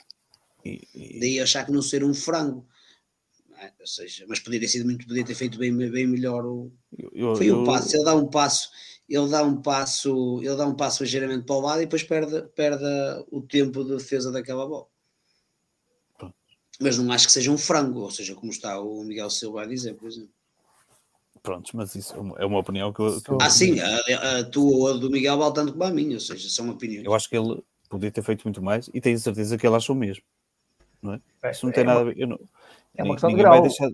E, e... Daí achar que não ser um frango. É? Ou seja, mas podia ter sido muito, podia ter feito bem, bem melhor o. Eu, foi o um passo, ele dá um passo ele dá um passo, ele dá um passo ligeiramente para o lado e depois perde, perde o tempo de defesa daquela bola. Mas não acho que seja um frango, ou seja, como está o Miguel Silva a dizer, por exemplo. Prontos, mas isso é uma opinião que eu. Que eu... Ah, sim, a, a tua ou a do Miguel vale tanto como a minha, ou seja, são opiniões. Eu acho que ele podia ter feito muito mais e tenho certeza que ele achou mesmo. Não é? é isso não tem é nada uma, a ver. Eu não, é uma questão de grau. Deixar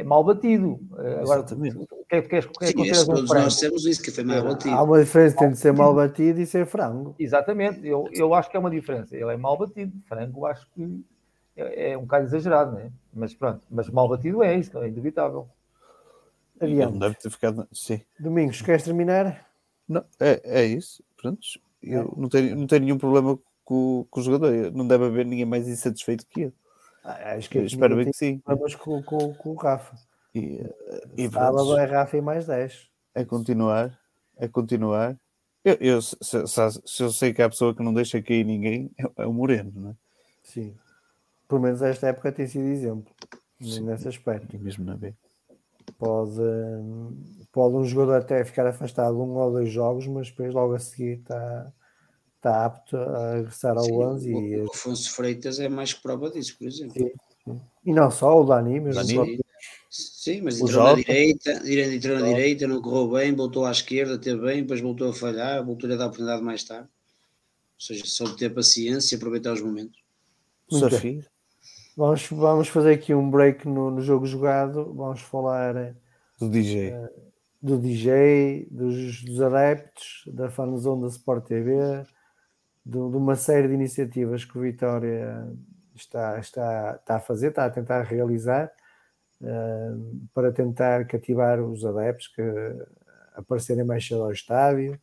é mal batido. Eh, agora, Exatamente. o que é que queres que Sim, todos um nós temos isso, que foi mal batido. Há uma diferença entre ser mal batido e ser frango. Exatamente, eu, eu acho que é uma diferença. Ele é mal batido, frango acho que é, é um bocado exagerado, né? mas pronto, mas mal batido é isso, é indubitável. Ele Adiante. deve ter ficado. Sim. Domingos, queres terminar? Não, é, é isso. Pronto. Eu não tenho, não tenho nenhum problema com, com o jogador. Não deve haver ninguém mais insatisfeito que eu. Ah, Acho que Eu espero bem que sim. problemas com, com, com o Rafa. E, eh, e Sábado é Rafa e mais 10. é continuar. É continuar. Eu, eu- se, se- se- se eu sei que há pessoa que não deixa cair ninguém, é, é o Moreno, não é? Sim. Pelo menos esta época tem sido exemplo Sim. nesse aspecto. E mesmo na B. Pode, hum, pode um jogador até ficar afastado um ou dois jogos, mas depois logo a seguir está, está apto a regressar ao Sim, 11 o, e, o Afonso Freitas é mais que prova disso, por exemplo. Sim. e não só o Dani, mesmo Dani. o próprio- Sim, mas entrou na Jota. direita, entrou na direita, não correu bem, voltou à esquerda, teve bem, depois voltou a falhar, voltou a dar oportunidade mais tarde. Ou seja, só de ter paciência e aproveitar os momentos. Muito Safir. Vamos, vamos fazer aqui um break no, no jogo jogado. Vamos falar eh, Do DJ. do DJ, dos, dos adeptos, da fanzone da Sport TV, de, uma série de iniciativas que o Vitória está, está, está a fazer, está a tentar realizar eh, para tentar cativar os adeptos que aparecerem mais cedo ao estádio,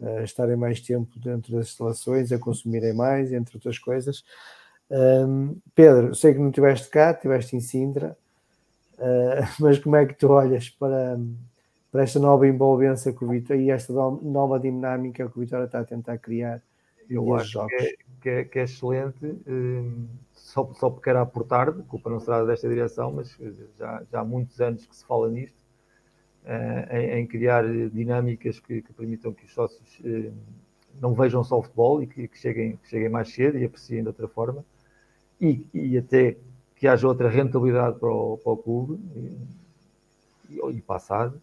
eh, estarem mais tempo dentro das instalações, a consumirem mais, entre outras coisas. Um, Pedro, sei que não estiveste cá, estiveste em Sintra, uh, mas como é que tu olhas para, para esta nova envolvência que o Vitória e esta no- nova dinâmica que o Vitória está a tentar criar Eu acho que é, que é- que é excelente, hum, só, só porque era por tarde, culpa não será desta direção, mas eh, já, já há muitos anos que se fala nisto, eh, em, em criar eh, dinâmicas que, que permitam que os sócios eh, não vejam só o futebol e que, que cheguem, que cheguem mais cedo e apreciem de outra forma, e, e até que haja outra rentabilidade para o, para o clube e, e, e passado.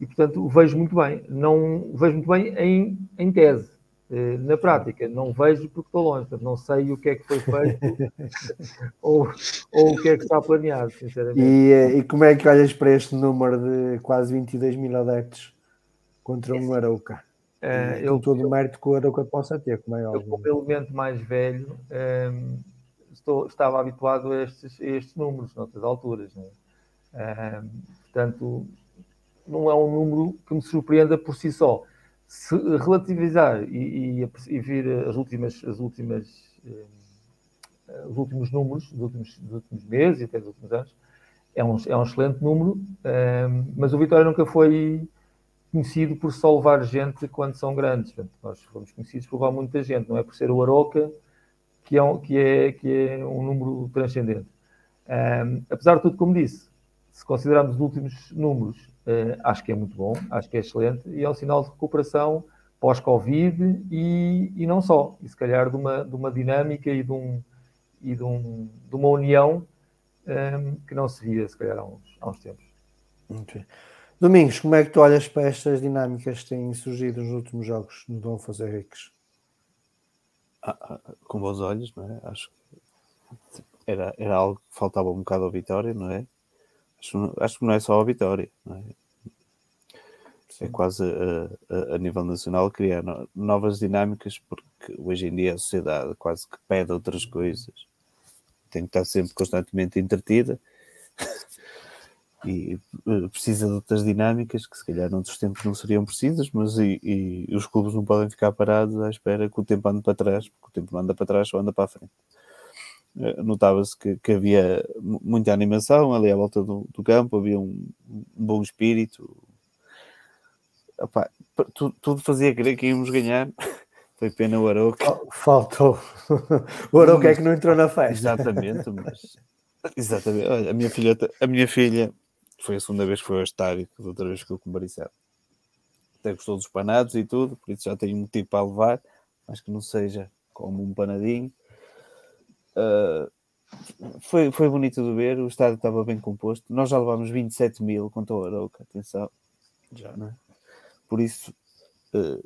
E, portanto, vejo muito bem. Não vejo muito bem em, em tese. Eh, Na prática, não vejo porque estou longe, portanto, não sei o que é que foi feito ou, ou o que é que está planeado, sinceramente. E, eh, e como é que olhas para este número de quase 22 mil adeptos contra um Arauca? Com eu, todo o mérito que o Arauca possa ter, como é eu, óbvio. como elemento mais velho, ehm, estou, estava habituado a estes, a estes números, noutras alturas. Né? Ehm, portanto, não é um número que me surpreenda por si só. Se relativizar e, e, e vir as últimas, as últimas, eh, os últimos números dos últimos, dos últimos meses e até dos últimos anos, é um, é um excelente número, ehm, mas o Vitória nunca foi conhecido por só levar gente quando são grandes. Portanto, nós fomos conhecidos por levar muita gente, não é por ser o Aroca que é um, que é, que é um número transcendente. Ehm, apesar de tudo, como disse, se considerarmos os últimos números, eh, acho que é muito bom, acho que é excelente e é um sinal de recuperação pós-Covid e, e não só, e se calhar de uma, de uma dinâmica e de, um, e de, um, de uma união ehm, que não se via, se calhar, há uns, há uns tempos. Muito bem. Domingos, como é que tu olhas para estas dinâmicas que têm surgido nos últimos jogos no Dom Fazer Ricos? Ah, ah, com bons olhos, não é? Acho que era, era algo que faltava um bocado ao Vitória, não é? Acho, acho que não é só a Vitória, é? É quase a, a- a nível nacional criar no- novas dinâmicas, porque hoje em dia a sociedade quase que pede outras coisas. Tem que estar sempre constantemente entretida e eh, precisa de outras dinâmicas que se calhar noutros tempos não seriam precisas, mas e, e os clubes não podem ficar parados à espera que o tempo ande para trás, porque o tempo não anda para trás, só anda para a frente. Eh, Notava-se que, que havia mu- muita animação ali à volta do, do campo, havia um, um bom espírito. Epá, p- tu- tudo fazia crer que íamos ganhar. Foi pena o Aroca. Faltou. o Arauca é que não entrou na festa. Exatamente, mas exatamente. Olha, a minha filha, a minha filha foi a segunda vez que foi ao estádio, que outra vez ficou com o Baricel. Até gostou dos panados e tudo, por isso já tenho um motivo para levar, mas que não seja como um panadinho. Ah, foi, foi bonito de ver, o estádio estava bem composto. Nós já levámos 27 mil contra o Arauca, atenção. Já, não é? Por isso, eh,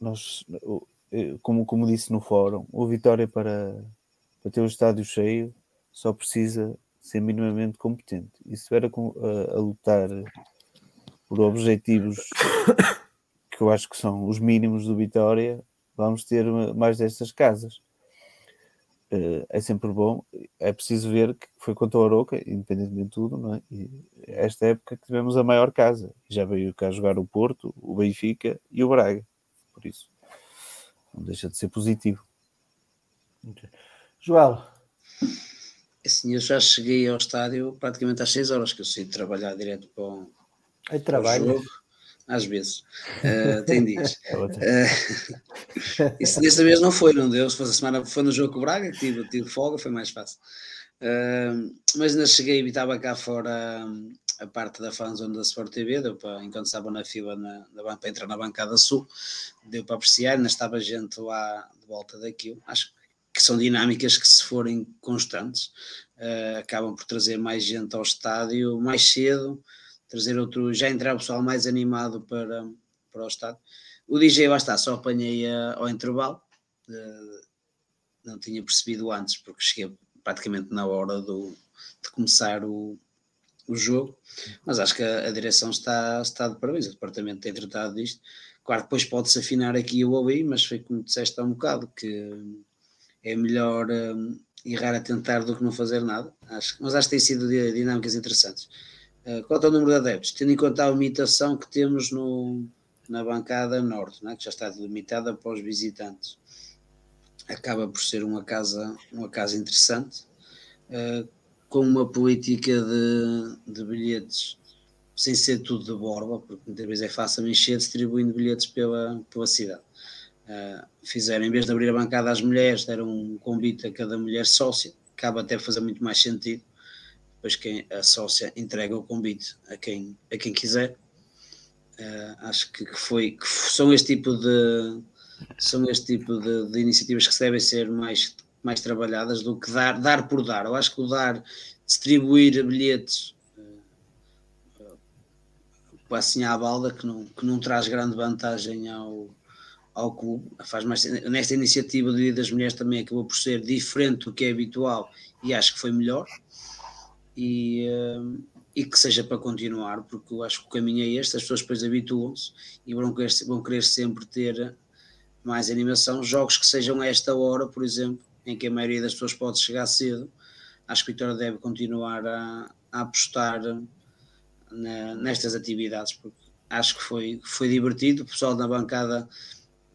nós, eh, como, como disse no fórum, o Vitória para, para ter o estádio cheio só precisa ser minimamente competente. E se estiver a, a- a lutar por objetivos que eu acho que são os mínimos do Vitória, vamos ter mais destas casas. Uh, é sempre bom. É preciso ver que foi contra o Aroca, independentemente de tudo, não é? E esta época que tivemos a maior casa. Já veio cá jogar o Porto, o Benfica e o Braga. Por isso, não deixa de ser positivo. Joel. Assim, eu já cheguei ao estádio praticamente às 6 horas, que eu saí de trabalhar direto para o, Aí trabalho. jogo. Às vezes. Uh, tem dias. Uh, isso desta vez não foi, não deu. Se fosse a semana, foi no jogo com o Braga, que tive, tive folga, foi mais fácil. Uh, mas ainda cheguei e estava cá fora a parte da fanzone da Sport TV, deu para, enquanto estava na fila na, na, para entrar na bancada sul, deu para apreciar, ainda estava gente lá de volta daquilo. Acho que são dinâmicas que, se forem constantes, uh, acabam por trazer mais gente ao estádio mais cedo, trazer outro, já entrar o pessoal mais animado para, para o estádio. O DJ está, só apanhei uh, ao intervalo, não tinha percebido antes, porque cheguei praticamente na hora do, de começar o, o jogo, mas acho que a, a, direção está, está de parabéns, o departamento tem tratado disto. Claro, depois pode-se afinar aqui ou ali, mas foi como disseste há um bocado, que é melhor um, errar a tentar do que não fazer nada. Acho, mas acho que tem sido dinâmicas interessantes. Uh, quanto ao número de adeptos, tendo em conta a limitação que temos no, na bancada norte, né, que já está delimitada para os visitantes, acaba por ser uma casa, uma casa interessante. Uh, com uma política de, de bilhetes sem ser tudo de borba, porque muitas vezes é fácil encher distribuindo bilhetes pela, pela cidade. Uh, fizeram, em vez de abrir a bancada às mulheres, deram um convite a cada mulher sócia, acaba até fazer muito mais sentido, depois quem a sócia entrega o convite a quem, a quem quiser. Uh, acho que, que, foi, que são este tipo de são este tipo de, de iniciativas que devem ser mais mais trabalhadas do que dar, dar por dar. Eu acho que o dar, distribuir bilhetes uh, assim à balda, que não, que não traz grande vantagem ao, ao clube, faz mais nesta iniciativa do Dia das Mulheres também acabou por ser diferente do que é habitual e acho que foi melhor e, uh, e que seja para continuar, porque eu acho que o caminho é este, as pessoas depois habituam-se e vão querer, vão querer sempre ter mais animação, jogos que sejam a esta hora, por exemplo, em que a maioria das pessoas pode chegar cedo, acho que a Vitória deve continuar a, a apostar na, nestas atividades, porque acho que foi, foi divertido. O pessoal da bancada,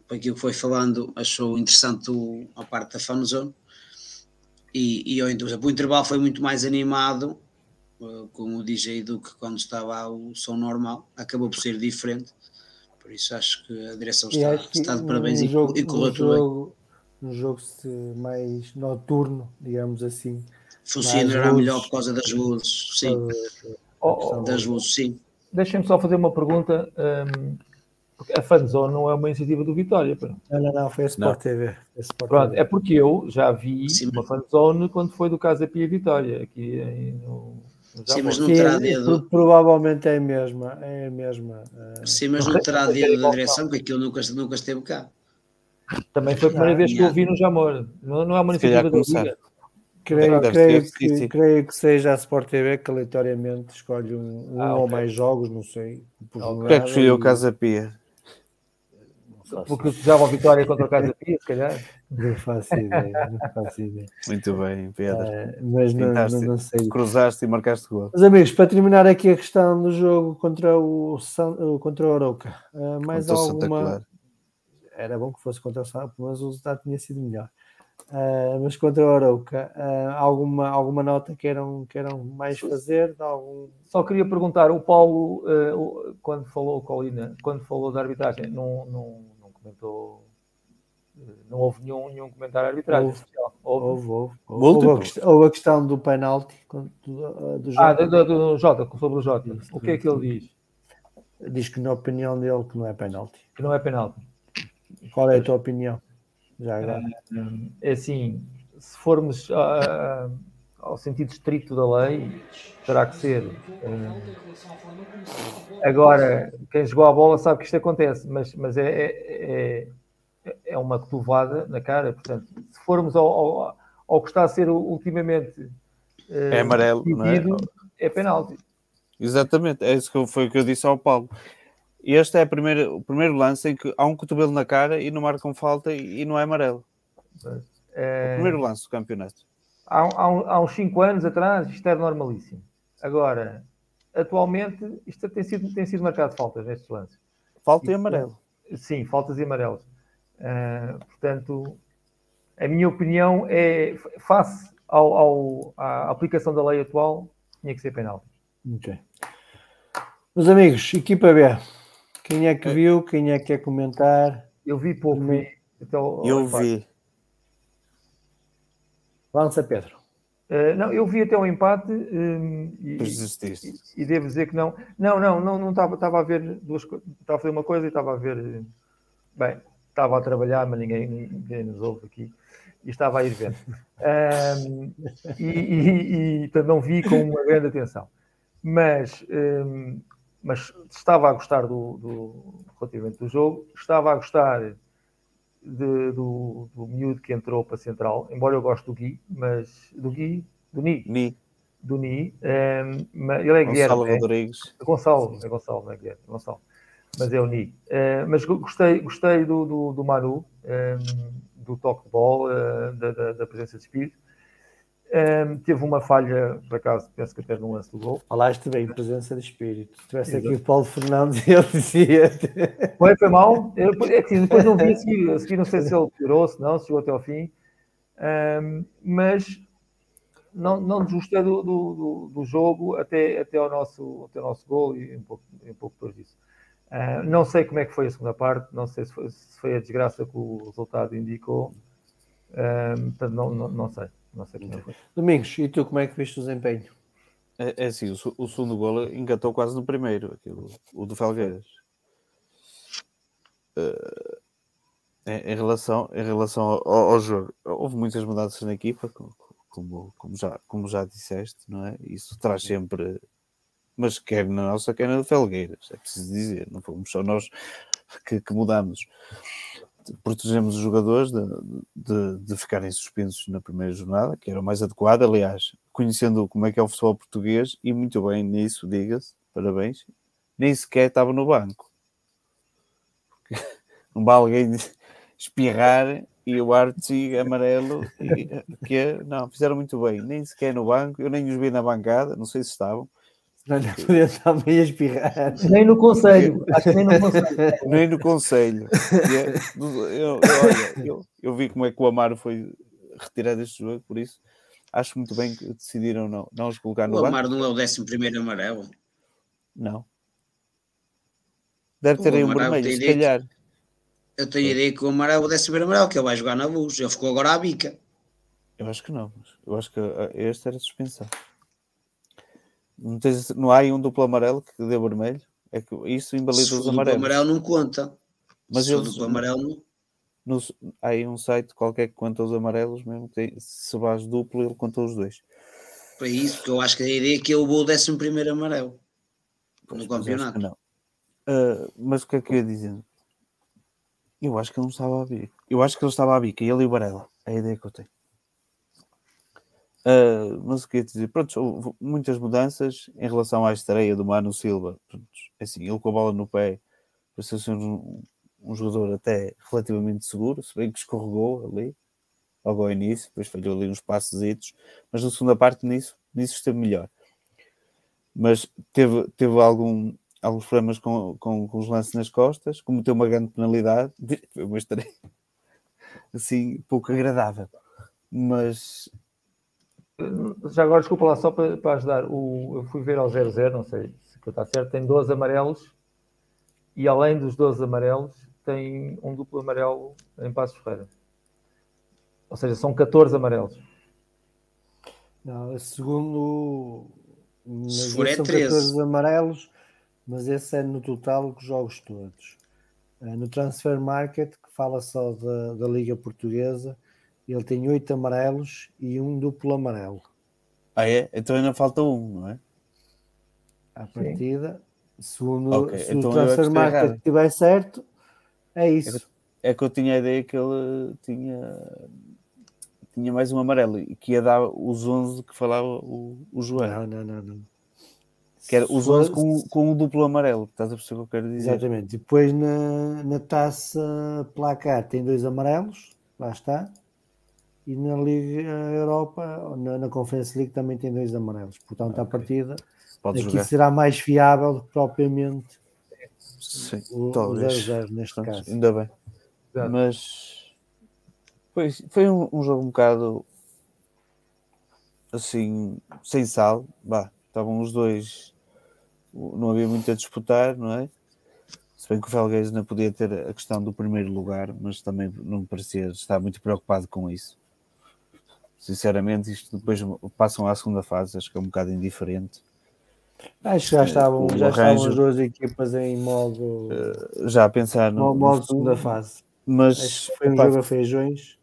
para aquilo que foi falando, achou interessante a parte da fanzone. E, e o intervalo foi muito mais animado, uh, com o DJ do que quando estava o som normal, acabou por ser diferente. Por isso acho que a direção está, está de parabéns e, jogo, e correu tudo bem um jogo mais noturno, digamos assim. Funcionará melhor por causa das luzes, sim. Oh, oh, das luzes, sim. Deixem-me só fazer uma pergunta. Um, a Fanzone não é uma iniciativa do Vitória. Não, não, não, foi a Sport não. TV. A Sport Pronto, TV. É porque eu já vi sim, uma Fanzone quando foi do Casa Pia Vitória, aqui no, Sim, mas não terá dedo. Provavelmente é a mesma. É a mesma uh... Sim, mas não terá dedo da direção, porque aquilo nunca, nunca esteve cá. Também foi a primeira vez que eu vi no Jamor. Não, não é uma iniciativa da Liga. Creio, creio, que, creio que seja a Sport TV que aleatoriamente escolhe um, um ah, ou mais jogos, não sei. Por que é que escolheu o Casa Pia? Porque usava a vitória contra o Casa Pia, se calhar. Não faço ideia, não faço ideia. Muito bem, Pedro. Uh, mas não, não, não, sei. Cruzaste e marcaste gol. Mas amigos, para terminar aqui a questão do jogo contra o, contra o Arouca, uh, mais contra alguma era bom que fosse contra o pelo menos o resultado tinha sido melhor. Uh, mas contra o Arauca, uh, alguma, alguma nota queiram, queiram mais fazer? Algum... Só queria perguntar, o Paulo, uh, quando falou, Colina, quando falou da arbitragem, não, não comentou, não houve nenhum, nenhum comentário arbitragem houve, Houve, houve, houve, houve, a questão, houve, a questão, do penalti do, do Jota. Ah, do, do, Jota, sobre o Jota. O que é que ele diz? Diz que na opinião dele que não é penalti. Que não é penalti. Qual é a tua opinião? Já agora. É assim, se formos uh, ao sentido estrito da lei, terá que ser. Uh, agora, quem jogou a bola sabe que isto acontece, mas, mas é, é, é, é uma cotovada na cara. Portanto, se formos ao, ao, ao que está a ser ultimamente. Uh, é amarelo, decidido, não é? É penalti. Exatamente, é isso que foi o que eu disse ao Paulo. Este é primeira, o primeiro lance em que há um cotovelo na cara e não marcam falta e, e não é amarelo. É, Eh, O primeiro lance do campeonato. Há, há, há uns 5 anos atrás isto era normalíssimo. Agora, atualmente, isto tem sido, tem sido marcado faltas nestes lances. Falta e amarelo. Sim, faltas e amarelos. Ah, portanto, a minha opinião é, face ao, ao- à aplicação da lei atual, tinha que ser penal. Ok. Meus amigos, equipa B. Quem é que viu? Quem é que quer comentar? Eu vi pouco, vi ao Eu vi. Lança Pedro. Ah, não, eu vi até o empate hum, e, Depois desististe. e devo dizer que não. Não, não, não, não estava, estava a ver duas coisas. Estava a fazer uma coisa e estava a ver. eh, Bem, estava a trabalhar, mas ninguém, ninguém nos ouve aqui. E estava a ir ver. Ahm, e, e, e, portanto, não vi com uma grande atenção. Mas, hum, mas estava a gostar do, do, relativamente do jogo, estava a gostar de- do, do miúdo que entrou para a central, embora eu goste do Gui, mas do Gui, do Ni, Ni, do Ni, ehm, mas ele é Gonçalo Guilherme, é? Rodrigues. Gonçalo, é Gonçalo, não é Guilherme, é Gonçalo, mas é o Ni. Eh, mas go- gostei, gostei do, do, do Manu, ehm, do toque de bola, da, da, da presença de espírito. Ehm, teve uma falha, por acaso, penso que até no lance do gol. Falaste bem, presença de espírito. Se tivesse aqui o Paulo Fernandes, ele dizia. Foi, foi mal. Eu, é que depois não vi a seguir, a seguir, não sei se ele piorou, se não, se chegou até ao fim. Ahm, mas não, não desgostei do, do, do- do jogo até, até, ao nosso, até ao nosso gol e um pouco, um pouco depois disso. Ah, não sei como é que foi a segunda parte, não sei se foi, se foi a desgraça que o resultado indicou. Ahm, portanto, não, não, não sei. Como é. Domingos, e tu como é que viste o desempenho? É, é assim, o, o segundo gol engatou quase no primeiro, aquilo, o do Felgueiras. Eh, em, em relação, em relação ao, ao jogo, houve muitas mudanças na equipa, co- co- como, como, já, como já disseste, não é? Isso traz sempre, mas quer na nossa, quer na do Felgueiras, é preciso dizer, não fomos só nós que, que mudamos. Protegemos os jogadores de, de, de ficarem suspensos na primeira jornada, que era o mais adequado, aliás, conhecendo como é que é o futebol português, e muito bem nisso, diga-se, parabéns, nem sequer estava no banco. Porque não vai alguém espirrar e o Artsy amarelo, e, que não, fizeram muito bem, nem sequer no banco, eu nem os vi na bancada, não sei se estavam, Não lhe podia estar meio a espirrar. Nem no conselho, acho que nem no conselho. nem no conselho. É- eu, eu- eu- eu vi como é que o Amaro foi retirado deste jogo, por isso acho muito bem que decidiram não, não os colocar no O banco. Amaro não é o 11 amarelo. Não. Deve O ter aí um vermelho, se calhar. Eu tenho a ideia que o Amaro é o 11 amarelo, que ele vai jogar na luz. Ele ficou agora à bica. Eu acho que não. mas Eu acho que ah, este era suspensão. Não, tens, não há aí um duplo amarelo que dê vermelho? É que isso invalida os amarelos. amarelo não conta. Mas se eles- duplo amarelo não. Há aí um site qualquer que conta os amarelos, mesmo tem, se vais duplo, ele conta os dois. Para isso, porque eu acho que a ideia é que ele levou o 11 amarelo. Pois, No campeonato. Não. Ah, mas o que é que eu ia dizer? Eu acho que ele não estava a bica. Eu acho que ele estava a bica, ele e o Varela. É a ideia que eu tenho. Ah, mas o que ia dizer? Pronto, houve muitas mudanças em relação à estreia do Mano Silva. Pronto, assim, ele com a bola no pé pareceu ser um, um jogador até relativamente seguro, se bem que escorregou ali logo ao início, depois falhou ali uns passositos, mas na segunda parte nisso, nisso esteve melhor. Mas teve, teve algum, alguns problemas com, com, com os lances nas costas, cometeu uma grande penalidade, foi uma estreia assim, pouco agradável. Mas Já agora, desculpa lá, só para, para ajudar. O, eu fui ver ao 00, não sei se está certo, tem 12 amarelos e além dos 12 amarelos, tem um duplo amarelo em Passos Ferreira. Ou seja, são 14 amarelos. Não, segundo. Se for é são 13. 14 amarelos, mas esse é no total dos jogos todos. Eh, No Transfer Market, que fala só da, da Liga Portuguesa, ele tem 8 amarelos e um duplo amarelo. ah, é? Então ainda falta um, não é? À partida, segundo Ok, se então o é Transfer Market estiver certo, é isso. É que eu tinha a ideia que ele tinha, tinha mais um amarelo e que ia dar os 11 que falava o, o João. Não, não, não, não. Que era os for- 11 com, com um duplo amarelo. Estás a perceber o que eu quero dizer? Exatamente. Depois na, na taça placar tem dois amarelos, lá está. E na Liga Europa, na, na Conference League também tem dois amarelos. Portanto, okay. a partida Pode aqui jogar. será mais fiável do que propriamente Sim, o, 0-0 neste Pronto, caso. Ainda bem. Exato. Mas foi, foi um, um, jogo um bocado assim, sem sal. Bah, estavam os dois, não havia muito a disputar, não é? Se bem que o Felgueiras não podia ter a questão do primeiro lugar, mas também não parecia estar muito preocupado com isso. Sinceramente, isto depois passam à segunda fase, acho que é um bocado indiferente. Acho que já estavam, já estavam as duas equipas em modo. Eh, já a pensar no, modo segunda fase. Mas acho que foi um jogo a feijões,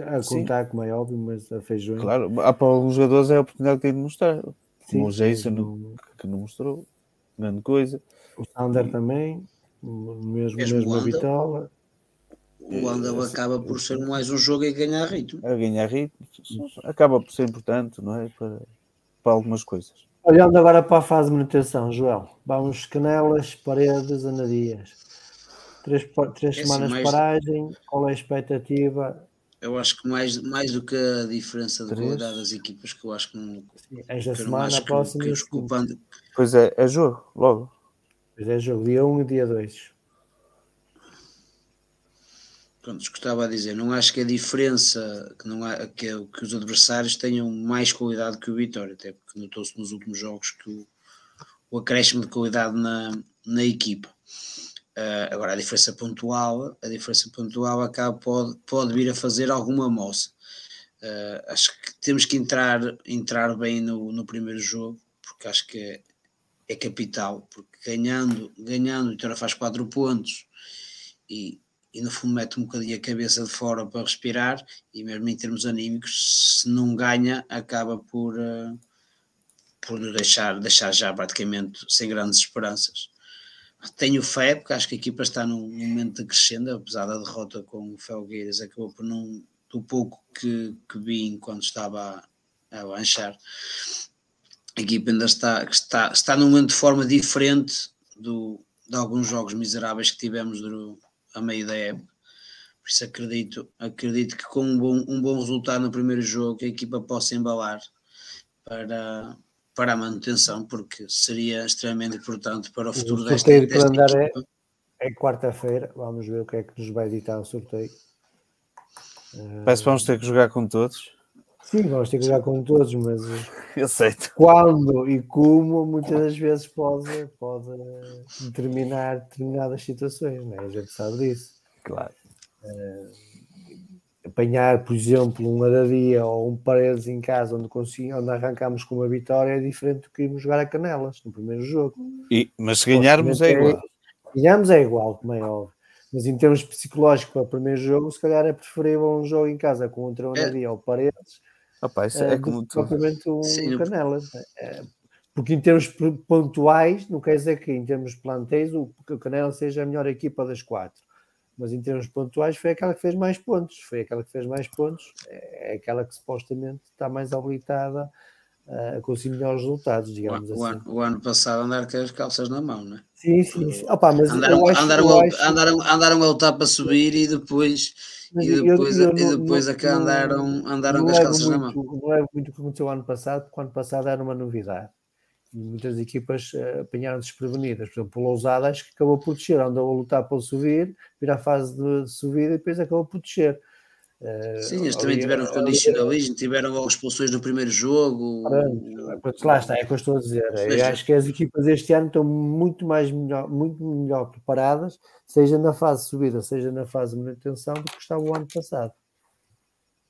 a contar, sim. como é óbvio, mas a feijões. Claro, há para alguns jogadores é a oportunidade que têm de mostrar. Como o Jason, no... que não mostrou grande coisa. O Sander também, mesmo, mesmo, mesmo a Vitola. O Andal acaba por ser mais um jogo a ganhar ritmo. A ganhar ritmo, acaba por ser importante, não é? Para, para algumas coisas. Olhando agora para a fase de manutenção, Joel, vamos Canelas, Paredes, Anadias. Três, três é semanas assim, de paragem, qual é a expectativa? Eu acho que mais, mais do que a diferença de três. qualidade das equipas, que eu acho que não. Sim, esta semana, a próxima. Que, que culpando... Pois é, é jogo, logo. Pois é, jogo, dia 1 um e dia 2 pronto, escutava a dizer, não acho que a diferença que, não há, que, que os adversários tenham mais qualidade que o Vitória, até porque notou-se nos últimos jogos que o, o acréscimo de qualidade na, na equipa. Uh, agora a diferença pontual, a diferença pontual acaba, pode, pode vir a fazer alguma moça. Uh, acho que temos que entrar, entrar bem no, no primeiro jogo, porque acho que é, é capital, porque ganhando, ganhando, o Vitória faz 4 pontos e e no fundo mete um bocadinho a cabeça de fora para respirar e mesmo em termos anímicos se não ganha acaba por uh, por nos deixar, deixar já praticamente sem grandes esperanças. Tenho fé porque acho que a equipa está num momento de crescendo apesar da derrota com o Felgueiras acabou por não do pouco que, que vi enquanto estava a, a lanchar a equipa ainda está, está, está num momento de forma diferente do, de alguns jogos miseráveis que tivemos do, a meio da época. Por isso acredito, acredito que com um bom, um bom resultado no primeiro jogo a equipa possa embalar para, para a manutenção, porque seria extremamente importante para o futuro o desta, desta equipa. É, é quarta-feira, vamos ver o que é que nos vai editar o sorteio. Parece que vamos ter que jogar com todos. Sim, vamos ter que jogar com todos, mas aceito. Quando e como muitas das vezes pode, pode determinar determinadas situações, não é? a gente sabe disso. Claro. Uh, apanhar, por exemplo, um Aradia ou um Paredes em casa onde, onde arrancamos com uma vitória é diferente do que irmos jogar a Canelas no primeiro jogo. E, mas se ganharmos é igual. É, ganharmos é igual, como é óbvio. Mas em termos psicológicos para o primeiro jogo, se calhar é preferível um jogo em casa contra o Aradia é. ou Paredes Opa, isso é, é como tu. Propriamente um Sim, Canelas. É, porque em termos pontuais, não quer dizer que em termos de plantéis o, o Canela seja a melhor equipa das quatro. Mas em termos pontuais foi aquela que fez mais pontos. Foi aquela que fez mais pontos. É aquela que supostamente está mais habilitada a conseguir melhores resultados, digamos o, assim. O ano, o ano passado andaram com as calças na mão, não é? Sim, sim. sim. Opa, mas andaram, andaram, a, acho... andaram, andaram a lutar para subir e depois e depois, eu, eu, e depois não, acá andaram, andaram com as calças muito, na mão. Não é muito o que aconteceu ano passado, porque o ano passado era uma novidade. Muitas equipas uh, apanharam desprevenidas. Por exemplo, o Lousada acho que acabou por descer, andou a lutar para subir, vir à fase de subida e depois acabou por descer. Sim, eles também tiveram ali, condicionalismo, tiveram logo expulsões no primeiro jogo. Pronto, lá está, é o que eu estou a dizer. Eu acho que as equipas este ano estão muito mais melhor, muito melhor preparadas, seja na fase de subida, seja na fase de manutenção, do que estava o ano passado.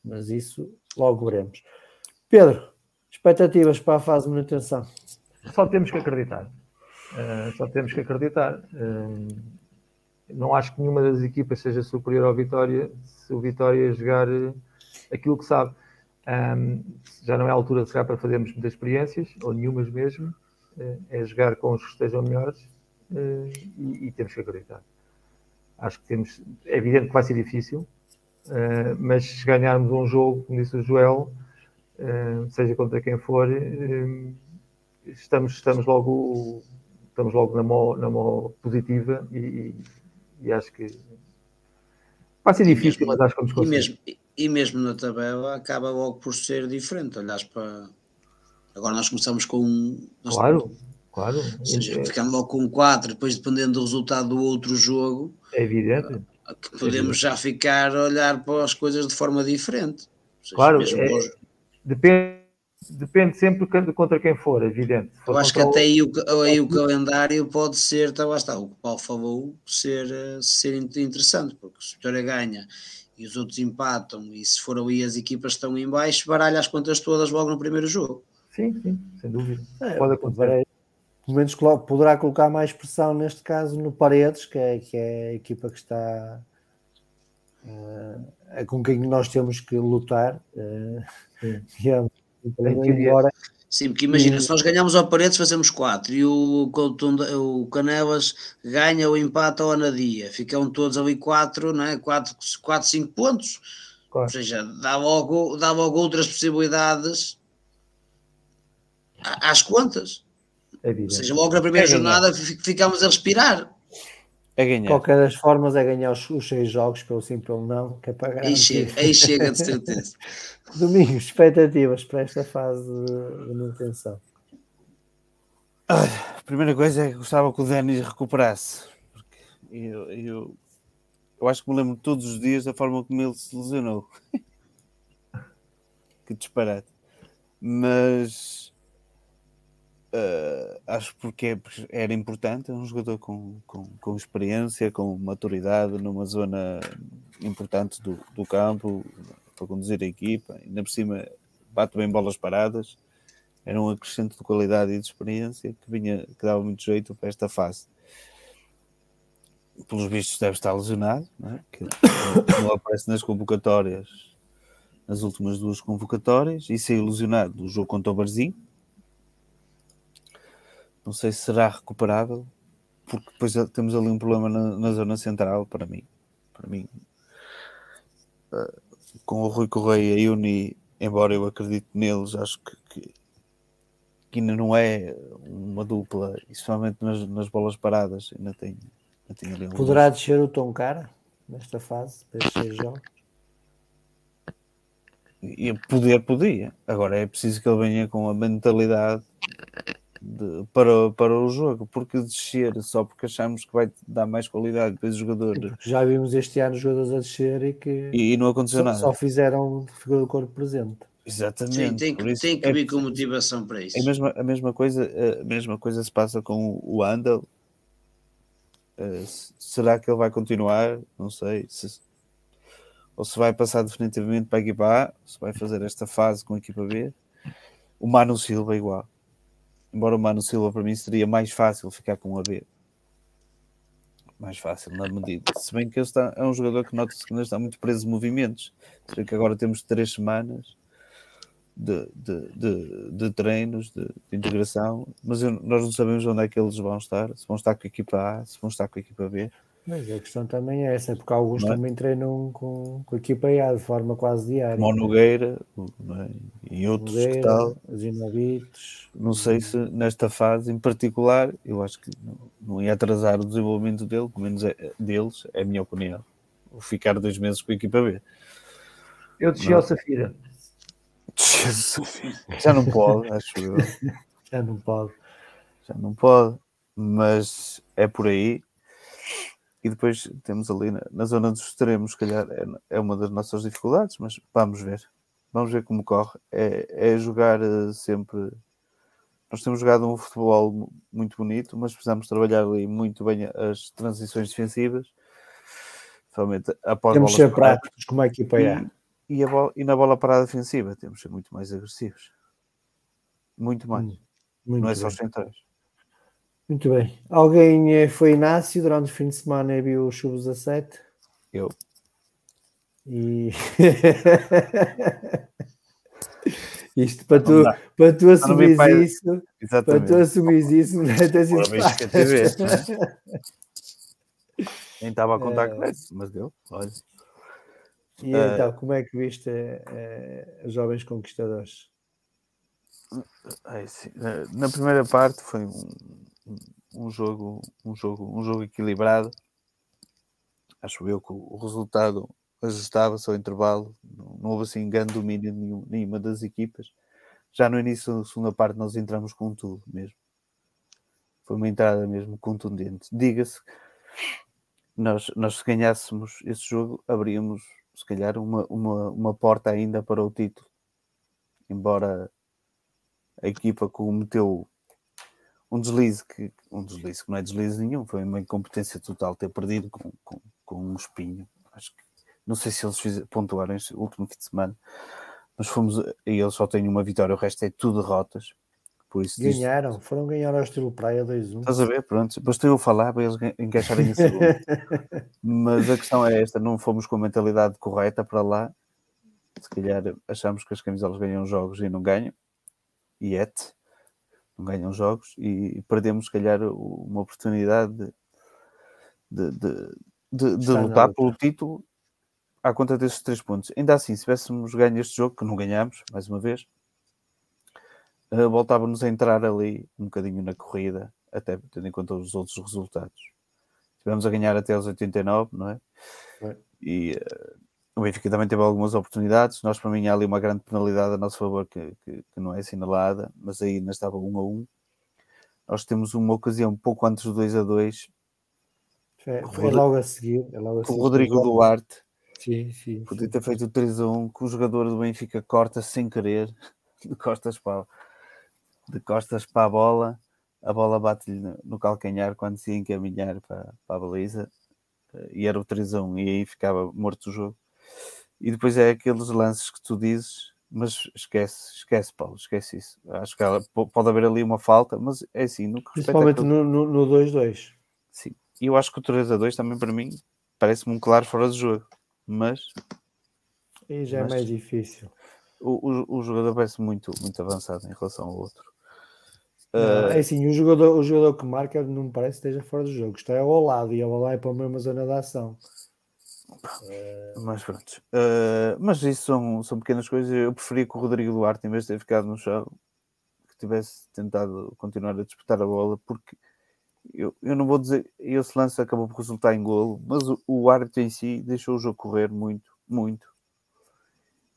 Mas isso logo veremos. Pedro, expectativas para a fase de manutenção? Só temos que acreditar. Uh, só temos que acreditar. Uh, não acho que nenhuma das equipas seja superior ao Vitória se o Vitória jogar eh, aquilo que sabe. Um, já não é a altura de jogar para fazermos muitas experiências, ou nenhumas mesmo, uh, é jogar com os que estejam melhores uh, e, e, temos que acreditar. Acho que temos, é evidente que vai ser difícil, uh, mas se ganharmos um jogo, como disse o Joel, seja contra quem for, estamos, estamos logo estamos logo na mão, na mão positiva e, e acho que vai ser difícil, mesmo, mas acho que vamos conseguir. E mesmo, e mesmo na tabela acaba logo por ser diferente. Olhas para. Agora nós começamos com. Nós Claro, claro. Ou seja, ficando logo com 4, depois dependendo do resultado do outro jogo, É evidente. que podemos já ficar a olhar para as coisas de forma diferente. Seja, Claro, é- Depende, depende sempre de contra quem for, evidente. For eu acho que até o- aí o, aí o calendário pode ser, tá, lá está, o que o Paulo falou, ser, eh, ser in- interessante, porque se o Vitória ganha e os outros empatam, e se for ali as equipas que estão em baixo, baralha as contas todas logo no primeiro jogo. Sim, sim, sem dúvida. É, Pode acontecer. Pelo menos poderá colocar mais pressão neste caso no Paredes, que é, que é a equipa que está eh, é com quem nós temos que lutar. eh, Sim. digamos, Embora Sim, porque imagina, se nós ganhamos ao Paredes fazemos 4 e o, Coutonda- o Canelas ganha ou empata ao Anadia, ficam todos ali 4, não é? 4, 4 5 pontos. Claro. Ou seja, dá logo, dá logo outras possibilidades às contas. É Ou seja, logo na primeira É jornada fi- ficamos a respirar. É de ganhar. qualquer das formas é ganhar os, os seis jogos, pelo sim, pelo não, que é para Aí chega, aí chega de certeza. Domingos, expectativas para esta fase de, manutenção. A primeira coisa é que gostava que o Denis recuperasse. Porque eu, eu, eu acho que me lembro todos os dias da forma como ele se lesionou. que disparate. Mas eh, acho porque é- era importante. É um jogador com, com, com experiência, com maturidade numa zona importante do, do campo para conduzir a equipa. Ainda por cima bate bem bolas paradas era um acrescento de qualidade e de experiência que vinha que dava muito jeito para esta fase. Pelos vistos deve estar lesionado, não, é? que não aparece nas convocatórias, nas últimas duas convocatórias, e saiu lesionado do jogo contra o Barzinho. Não sei se será recuperável, porque depois temos ali um problema na, na zona central para mim. Para mim, eh, com o Rui Correia e o Uni, embora eu acredite neles, acho que, que, que ainda não é uma dupla, e especialmente nas, nas bolas paradas, ainda tem, ainda tem ali um Poderá descer o tom cara nesta fase, para seis jogos? E poder podia. Agora é preciso que ele venha com a mentalidade de- para, para o jogo, porque descer só porque achamos que vai dar mais qualidade depois o jogador Porque já vimos este ano jogadores a descer e que e, e não aconteceu só, nada. só fizeram figura do corpo presente. Exatamente. Sim, tem que, isso tem que é vir com motivação para isso. É a mesma, a mesma coisa, a mesma coisa se passa com o Andal. Se- será que ele vai continuar? Não sei. Se- ou se vai passar definitivamente para a equipa A, se vai fazer esta fase com a equipa B. O Mano Silva é igual. Embora o Mano Silva para mim seria mais fácil ficar com a B. Mais fácil na medida. Se bem que ele está, é um jogador que nota-se que ainda está muito preso em movimentos. Se que agora temos três semanas de, de, de, de treinos, de, de integração, mas eu- nós não sabemos onde é que eles vão estar, se vão estar com a equipa A, se vão estar com a equipa B. Mas a questão também é essa, porque alguns Não é? também treinam com, com a equipa A de forma quase diária. Como o Nogueira o- não é? e outros que Nogueira, tal. os Inovites. Não sei se nesta fase em particular, eu acho que não, não ia atrasar o desenvolvimento dele, pelo menos é, deles, é a minha opinião. Vou ficar dois meses com a equipa B. Eu desci ao Safira. Já não pode, acho eu. Já não pode. já não pode, mas é por aí. E depois temos ali na, na zona dos extremos, se calhar é, é uma das nossas dificuldades, mas vamos ver. Vamos ver como corre. É, é jogar eh, sempre. Nós temos jogado um futebol mu- muito bonito, mas precisamos trabalhar ali muito bem as transições defensivas, principalmente após Temos ser práticos como a equipa A. E, e, bola- e na bola parada defensiva temos de ser muito mais agressivos. Muito mais. Muito não é só os centrais. Muito bem. Alguém eh, foi Inácio durante o fim de semana e viu o Sub-17? Eu. E. Isto para tu, para tu faz- isso, para Exatamente. tu assumires isso, não é? Tens TV, fácil. Nem estava a contar É. com isso, mas deu. Olha. E Eh, então, como é que viste eh, os jovens conquistadores? Na primeira parte foi um, um- jogo, um jogo, um jogo equilibrado. Acho eu que o resultado ajustava-se ao intervalo, não, houve assim grande domínio de nenhum, nenhuma das equipas. Já no início da segunda parte nós entramos com tudo mesmo. Foi uma entrada mesmo contundente. Diga-se, nós, nós se ganhássemos esse jogo, abríamos se calhar uma, uma, uma porta ainda para o título. Embora a equipa cometeu um deslize que um deslize que não é deslize nenhum, foi uma incompetência total ter perdido com, com, com um espinho. Acho que não sei se eles fizeram, pontuaram este último fim de semana. Nós fomos e eles só têm uma vitória, o resto é tudo derrotas. Por isso Ganharam, disto... foram ganhar ao estilo Praia 2-1. Estás a ver? Pronto, bastou eu falar para eles encaixarem isso. Mas a questão é esta: não fomos com a mentalidade correta para lá. Se calhar achamos que as camisolas ganham jogos e não ganham. E et, não ganham jogos e perdemos, se calhar, uma oportunidade de, de, de, de, lutar pelo título à conta desses três pontos. Ainda assim, se tivéssemos ganho este jogo, que não ganhámos, mais uma vez, uh, voltávamos a entrar ali um bocadinho na corrida, até tendo em conta os outros resultados. Estivemos a ganhar até aos 89, não é? é. E uh, o Benfica também teve algumas oportunidades. Nós, para mim, há ali uma grande penalidade a nosso favor que, que, que não é assinalada, mas aí ainda estava 1 a 1. Nós temos uma ocasião pouco antes do 2 a 2. É, foi logo a seguir. É logo a com o Rodrigo Duarte Sim, sim. Podia ter feito o 3 a 1 que o jogador do Benfica corta sem querer de costas para, de costas para a bola. A bola bate-lhe no calcanhar quando se ia encaminhar para, para a baliza e era o 3 a 1 e aí ficava morto o jogo. E depois é aqueles lances que tu dizes, mas esquece, esquece, Paulo, esquece isso. Acho que ela, pode haver ali uma falta, mas é assim, no que Principalmente no 2-2. Sim, e eu acho que o 3 a 2 também para mim parece-me um claro fora de jogo mas. E já é mas, é mais difícil. O, o, o, jogador parece muito, muito avançado em relação ao outro. Não, uh, é assim, o jogador, o jogador que marca não me parece que esteja fora do jogo, está ao lado e a bola é para a mesma zona de ação. Mas pronto, uh, mas isso são, são pequenas coisas. Eu preferia que o Rodrigo Duarte, em vez de ter ficado no chão, que tivesse tentado continuar a disputar a bola, porque eu, eu não vou dizer, esse lance acabou por resultar em golo, mas o, o árbitro em si deixou o jogo correr muito, muito.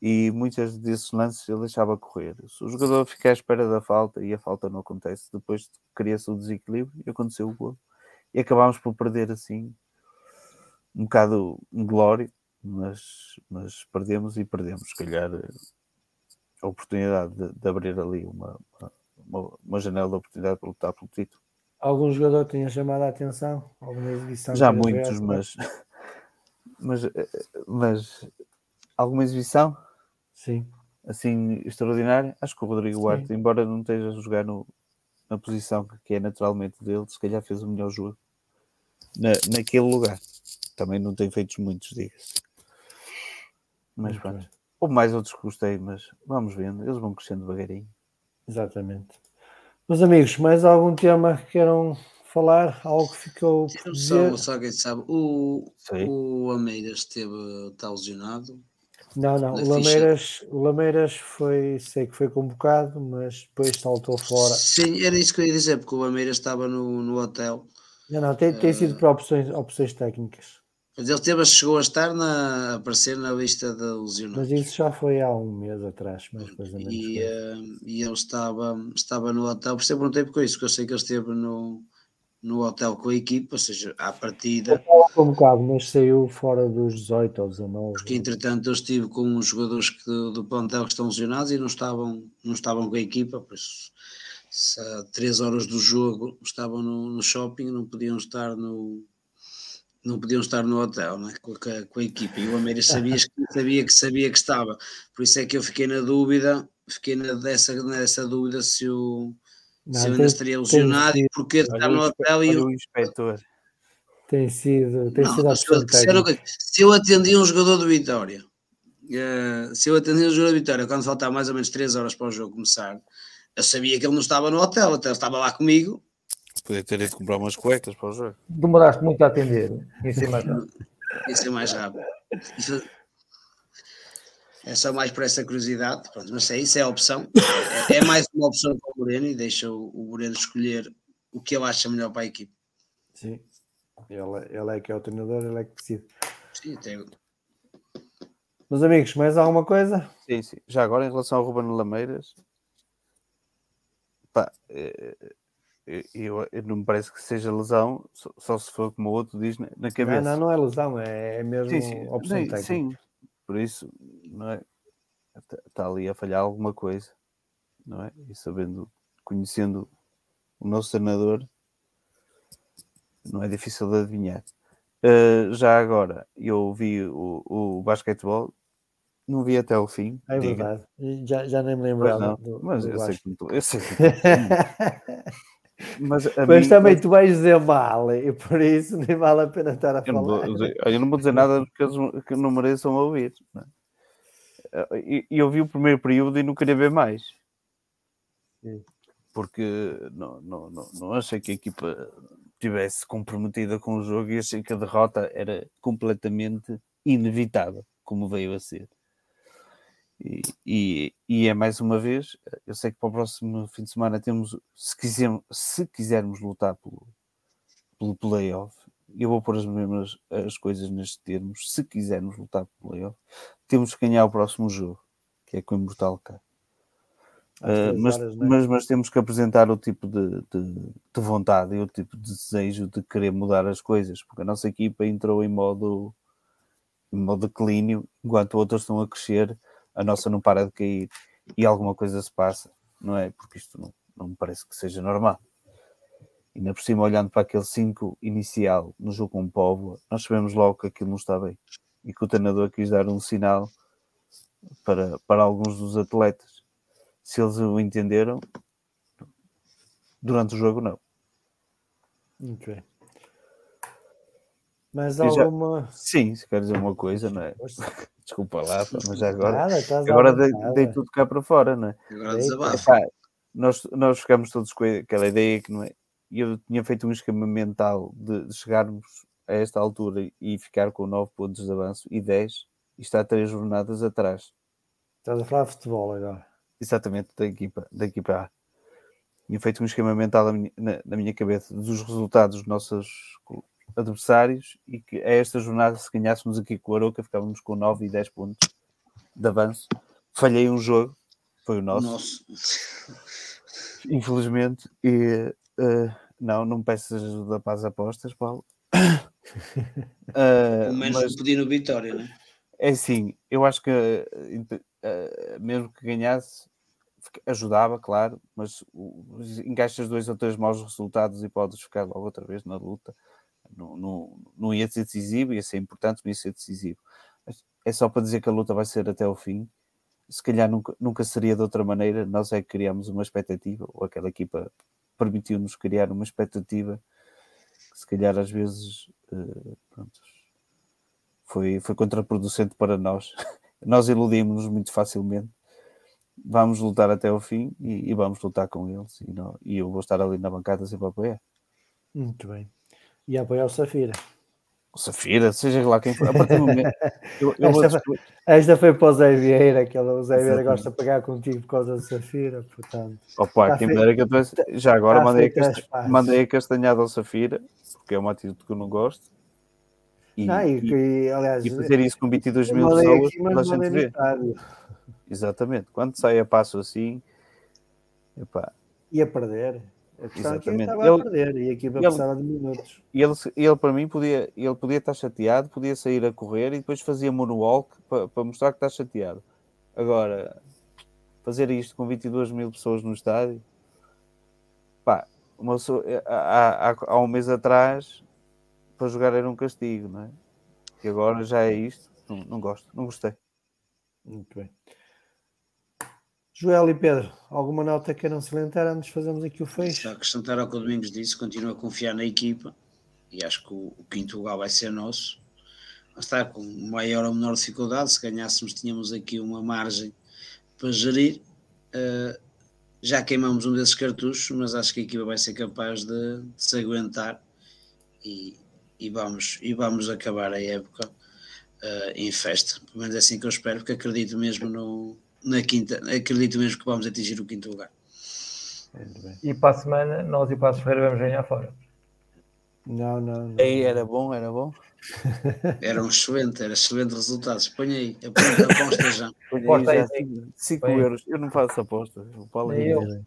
E muitos desses lances ele deixava correr. Se o jogador ficar à espera da falta e a falta não acontece, depois cria-se o desequilíbrio e aconteceu o golo. E acabámos por perder assim um bocado glória, mas, mas perdemos e perdemos, se calhar, a oportunidade de, de abrir ali uma, uma, uma janela de oportunidade para lutar pelo título algum jogador tenha chamado a atenção? Alguma exibição? Já muitos, mas, mas, mas alguma exibição? Sim. Assim, extraordinária? Acho que o Rodrigo Arte, embora não esteja a jogar no, na posição que é naturalmente dele, se calhar fez o melhor jogo na, naquele lugar. Também não tem feitos muitos, diga-se. Mas pronto. Houve mais outros que gostei, mas vamos vendo. Eles vão crescendo devagarinho. Exatamente. Meus amigos, mais algum tema que queiram falar? Algo que ficou por dizer? Só, só quem sabe, o, o Ameiras esteve, está lesionado? Não, não, o Lameiras, o Lameiras foi, sei que foi convocado, mas depois saltou fora. Sim, era isso que eu ia dizer, porque o Lameiras estava no, no hotel. Não, não, tem, tem uh, sido por opções, opções técnicas. Mas ele teve, chegou a estar na, a aparecer na lista de lesionados. Mas isso já foi há um mês atrás, mais coisa menos. E, uh, e ele estava, estava no hotel, por isso eu perguntei por isso, porque eu sei que ele esteve no, no hotel com a equipa, ou seja, à partida. Um bocado, mas saiu fora dos 18 ou 19. Porque entretanto eu estive com os jogadores que, do, plantel que estão lesionados e não estavam, não estavam com a equipa, por isso se a 3 horas do jogo estavam no, no shopping, não podiam estar no, não podiam estar no hotel né, com, a, com a equipa. E o América sabia que, sabia que sabia que estava, por isso é que eu fiquei na dúvida, fiquei na, dessa, nessa dúvida se o não, se eu ainda estaria lesionado e porquê de estar no hotel e o inspetor. Tem sido, tem não, sido se, eu, se eu atendi um jogador do Vitória uh, se eu atendi um jogador do Vitória quando faltava mais ou menos 3 horas para o jogo começar eu sabia que ele não estava no hotel, até ele estava lá comigo Podia ter ido comprar umas cuecas para o jogo. Demoraste muito a atender. Isso é mais rápido. Isso é mais rápido. Isso é só mais por essa curiosidade. Pronto, mas é isso, é a opção. É, é mais uma opção para o Moreno e deixa o, o Moreno escolher o que ele acha melhor para a equipe. Sim. Ele, ele é que é o treinador, ele é que decide. Sim, tem... Meus amigos, mais alguma coisa? Sim, sim. Já agora, em relação ao Ruben Lameiras, pá, eh, eu, eu não me parece que seja lesão, só, só se for como o outro diz na, na cabeça. Não, não, não é lesão, é, é mesmo Sim, sim, opção sim, técnica. sim. Por isso, não é? Está ali a falhar alguma coisa, não é? E sabendo, conhecendo o nosso treinador, não é difícil de adivinhar. Uh, já agora, eu vi o, o basquetebol, não vi até o fim. É diga. verdade. Já, já nem me Pois lembrava. não, do- mas do eu sei que eu sei que mas, Mas mim- também tu vais dizer mal, e por isso nem vale a pena estar a Eu não, falar. vou, dizer- eu não vou dizer nada porque eles que não mereçam ouvir. não é? Eh, E e eu vi o primeiro período e não queria ver mais. Sim. Porque não, não, não, não achei que a equipa estivesse comprometida com o jogo e achei que a derrota era completamente inevitável, como veio a ser. E, e, e é mais uma vez, eu sei que para o próximo fim de semana temos, se quisermos, se quisermos lutar pelo, pelo playoff, eu vou pôr as mesmas as coisas nestes termos, se quisermos lutar pelo playoff, temos que ganhar o próximo jogo, que é com o Imortal K. Uh, mas, horas, não é? mas, mas temos que apresentar o tipo de, de, de vontade e o tipo de desejo de querer mudar as coisas, porque a nossa equipa entrou em modo, em modo declínio, enquanto outras estão a crescer, a nossa não para de cair e alguma coisa se passa, não é? Porque isto não, não me parece que seja normal. E ainda por cima, olhando para aquele 5 inicial no jogo com o Póvoa, nós sabemos logo que aquilo não está bem e que o treinador quis dar um sinal para, para alguns dos atletas. Se eles o entenderam, durante o jogo, não. Muito bem. Mais Eu já- alguma. Sim, se quer dizer uma coisa, não é? Desculpa lá, mas agora, Nada, agora dei, dei tudo cá para fora, não é? Agora. Epá, nós, nós ficamos todos com aquela ideia que não é. e Eu tinha feito um esquema mental de, chegarmos a esta altura e ficar com 9 pontos de avanço e 10 e está três jornadas atrás. Estás a falar de futebol agora. Exatamente, da equipa, da equipa A. Tinha feito um esquema mental na minha, na- na minha cabeça dos resultados dos nossos adversários e que a esta jornada, se ganhássemos aqui com o Aroca, ficávamos com 9 e 10 pontos de avanço. Falhei um jogo, foi o nosso, infelizmente, e eh, não, não me peças ajuda para as apostas, Paulo. Eh, Pelo menos mas- pedir no Vitória, né? é assim, eu acho que eh, mesmo que ganhasse, ajudava, claro, mas encaixas dois ou três maus resultados e podes ficar logo outra vez na luta. Não, não, ia ser decisivo, ia ser importante, não ia ser decisivo. Mas É só para dizer que a luta vai ser até o fim. Se calhar nunca, nunca seria de outra maneira. Nós é que criámos uma expectativa, ou aquela equipa permitiu-nos criar uma expectativa que se calhar às vezes eh, pronto, foi, foi contraproducente para nós. Nós iludimos-nos muito facilmente. Vamos lutar até ao fim e, e vamos lutar com eles. E, não- e eu vou estar ali na bancada sempre a apoiar. Muito bem. E a apoiar o Safira. O Safira, seja lá quem for. A partir do momento. Eu, eu vou Esta Esta foi para o Zé Vieira, que o Zé Vieira gosta de pegar contigo por causa do Safira, portanto. Opa, quem feito. dera que eu Já agora mandei a, pazes. mandei a castanhada ao Safira, porque é uma atitude que eu não gosto. E, ah, e, e- aliás, e fazer isso com 22 eu mil pessoas, aqui, toda a gente vê. estádio. Exatamente. Quando sai a passo assim, epá, Ia perder. A questão é que ele Exatamente. estava Ele- a perder e a equipa ele- precisava de minutos. Ele, ele para mim podia, ele podia estar chateado, podia sair a correr e depois fazia moonwalk para, para mostrar que está chateado. Agora, fazer isto com 22 mil pessoas no estádio, pá, uma pessoa- há, há, há um mês atrás para jogar era um castigo, não é? E agora já é isto, não, não gosto, não gostei. Muito bem. Joel e Pedro, alguma nota queiram salientar antes de fazermos aqui o fecho? Só acrescentar ao que o Domingos disse, continuo a confiar na equipa e acho que o, o quinto lugar vai ser nosso. Mas está com maior ou menor dificuldade. Se ganhássemos, tínhamos aqui uma margem para gerir. Uh, já queimamos um desses cartuchos, mas acho que a equipa vai ser capaz de, de se aguentar e, e, vamos, e vamos acabar a época uh, em festa. Pelo menos é assim que eu espero, porque acredito mesmo no, na quinta, acredito mesmo que vamos atingir o quinto lugar. Muito bem. E para a semana, nós e para a Ferreira vamos ganhar fora. Não, não, não. Aí era bom, era bom. Era um excelente, era excelente resultados. Põe aí, aposta já. Põe aí já 5 euros. Eu não faço apostas. O Paulo é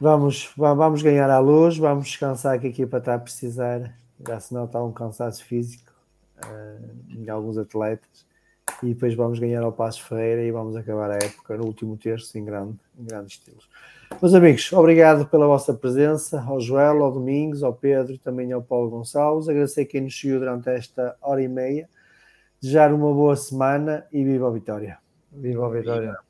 Vamos, vamos ganhar à luz, vamos descansar que a equipa está a precisar, já se nota um cansaço físico uh, em alguns atletas, e depois vamos ganhar ao Passo Ferreira e vamos acabar a época no último terço em grande, em grande estilo. Meus amigos, obrigado pela vossa presença, ao Joel, ao Domingos, ao Pedro e também ao Paulo Gonçalves. Agradecer quem nos seguiu durante esta hora e meia. Desejar uma boa semana e viva a vitória. Viva a vitória.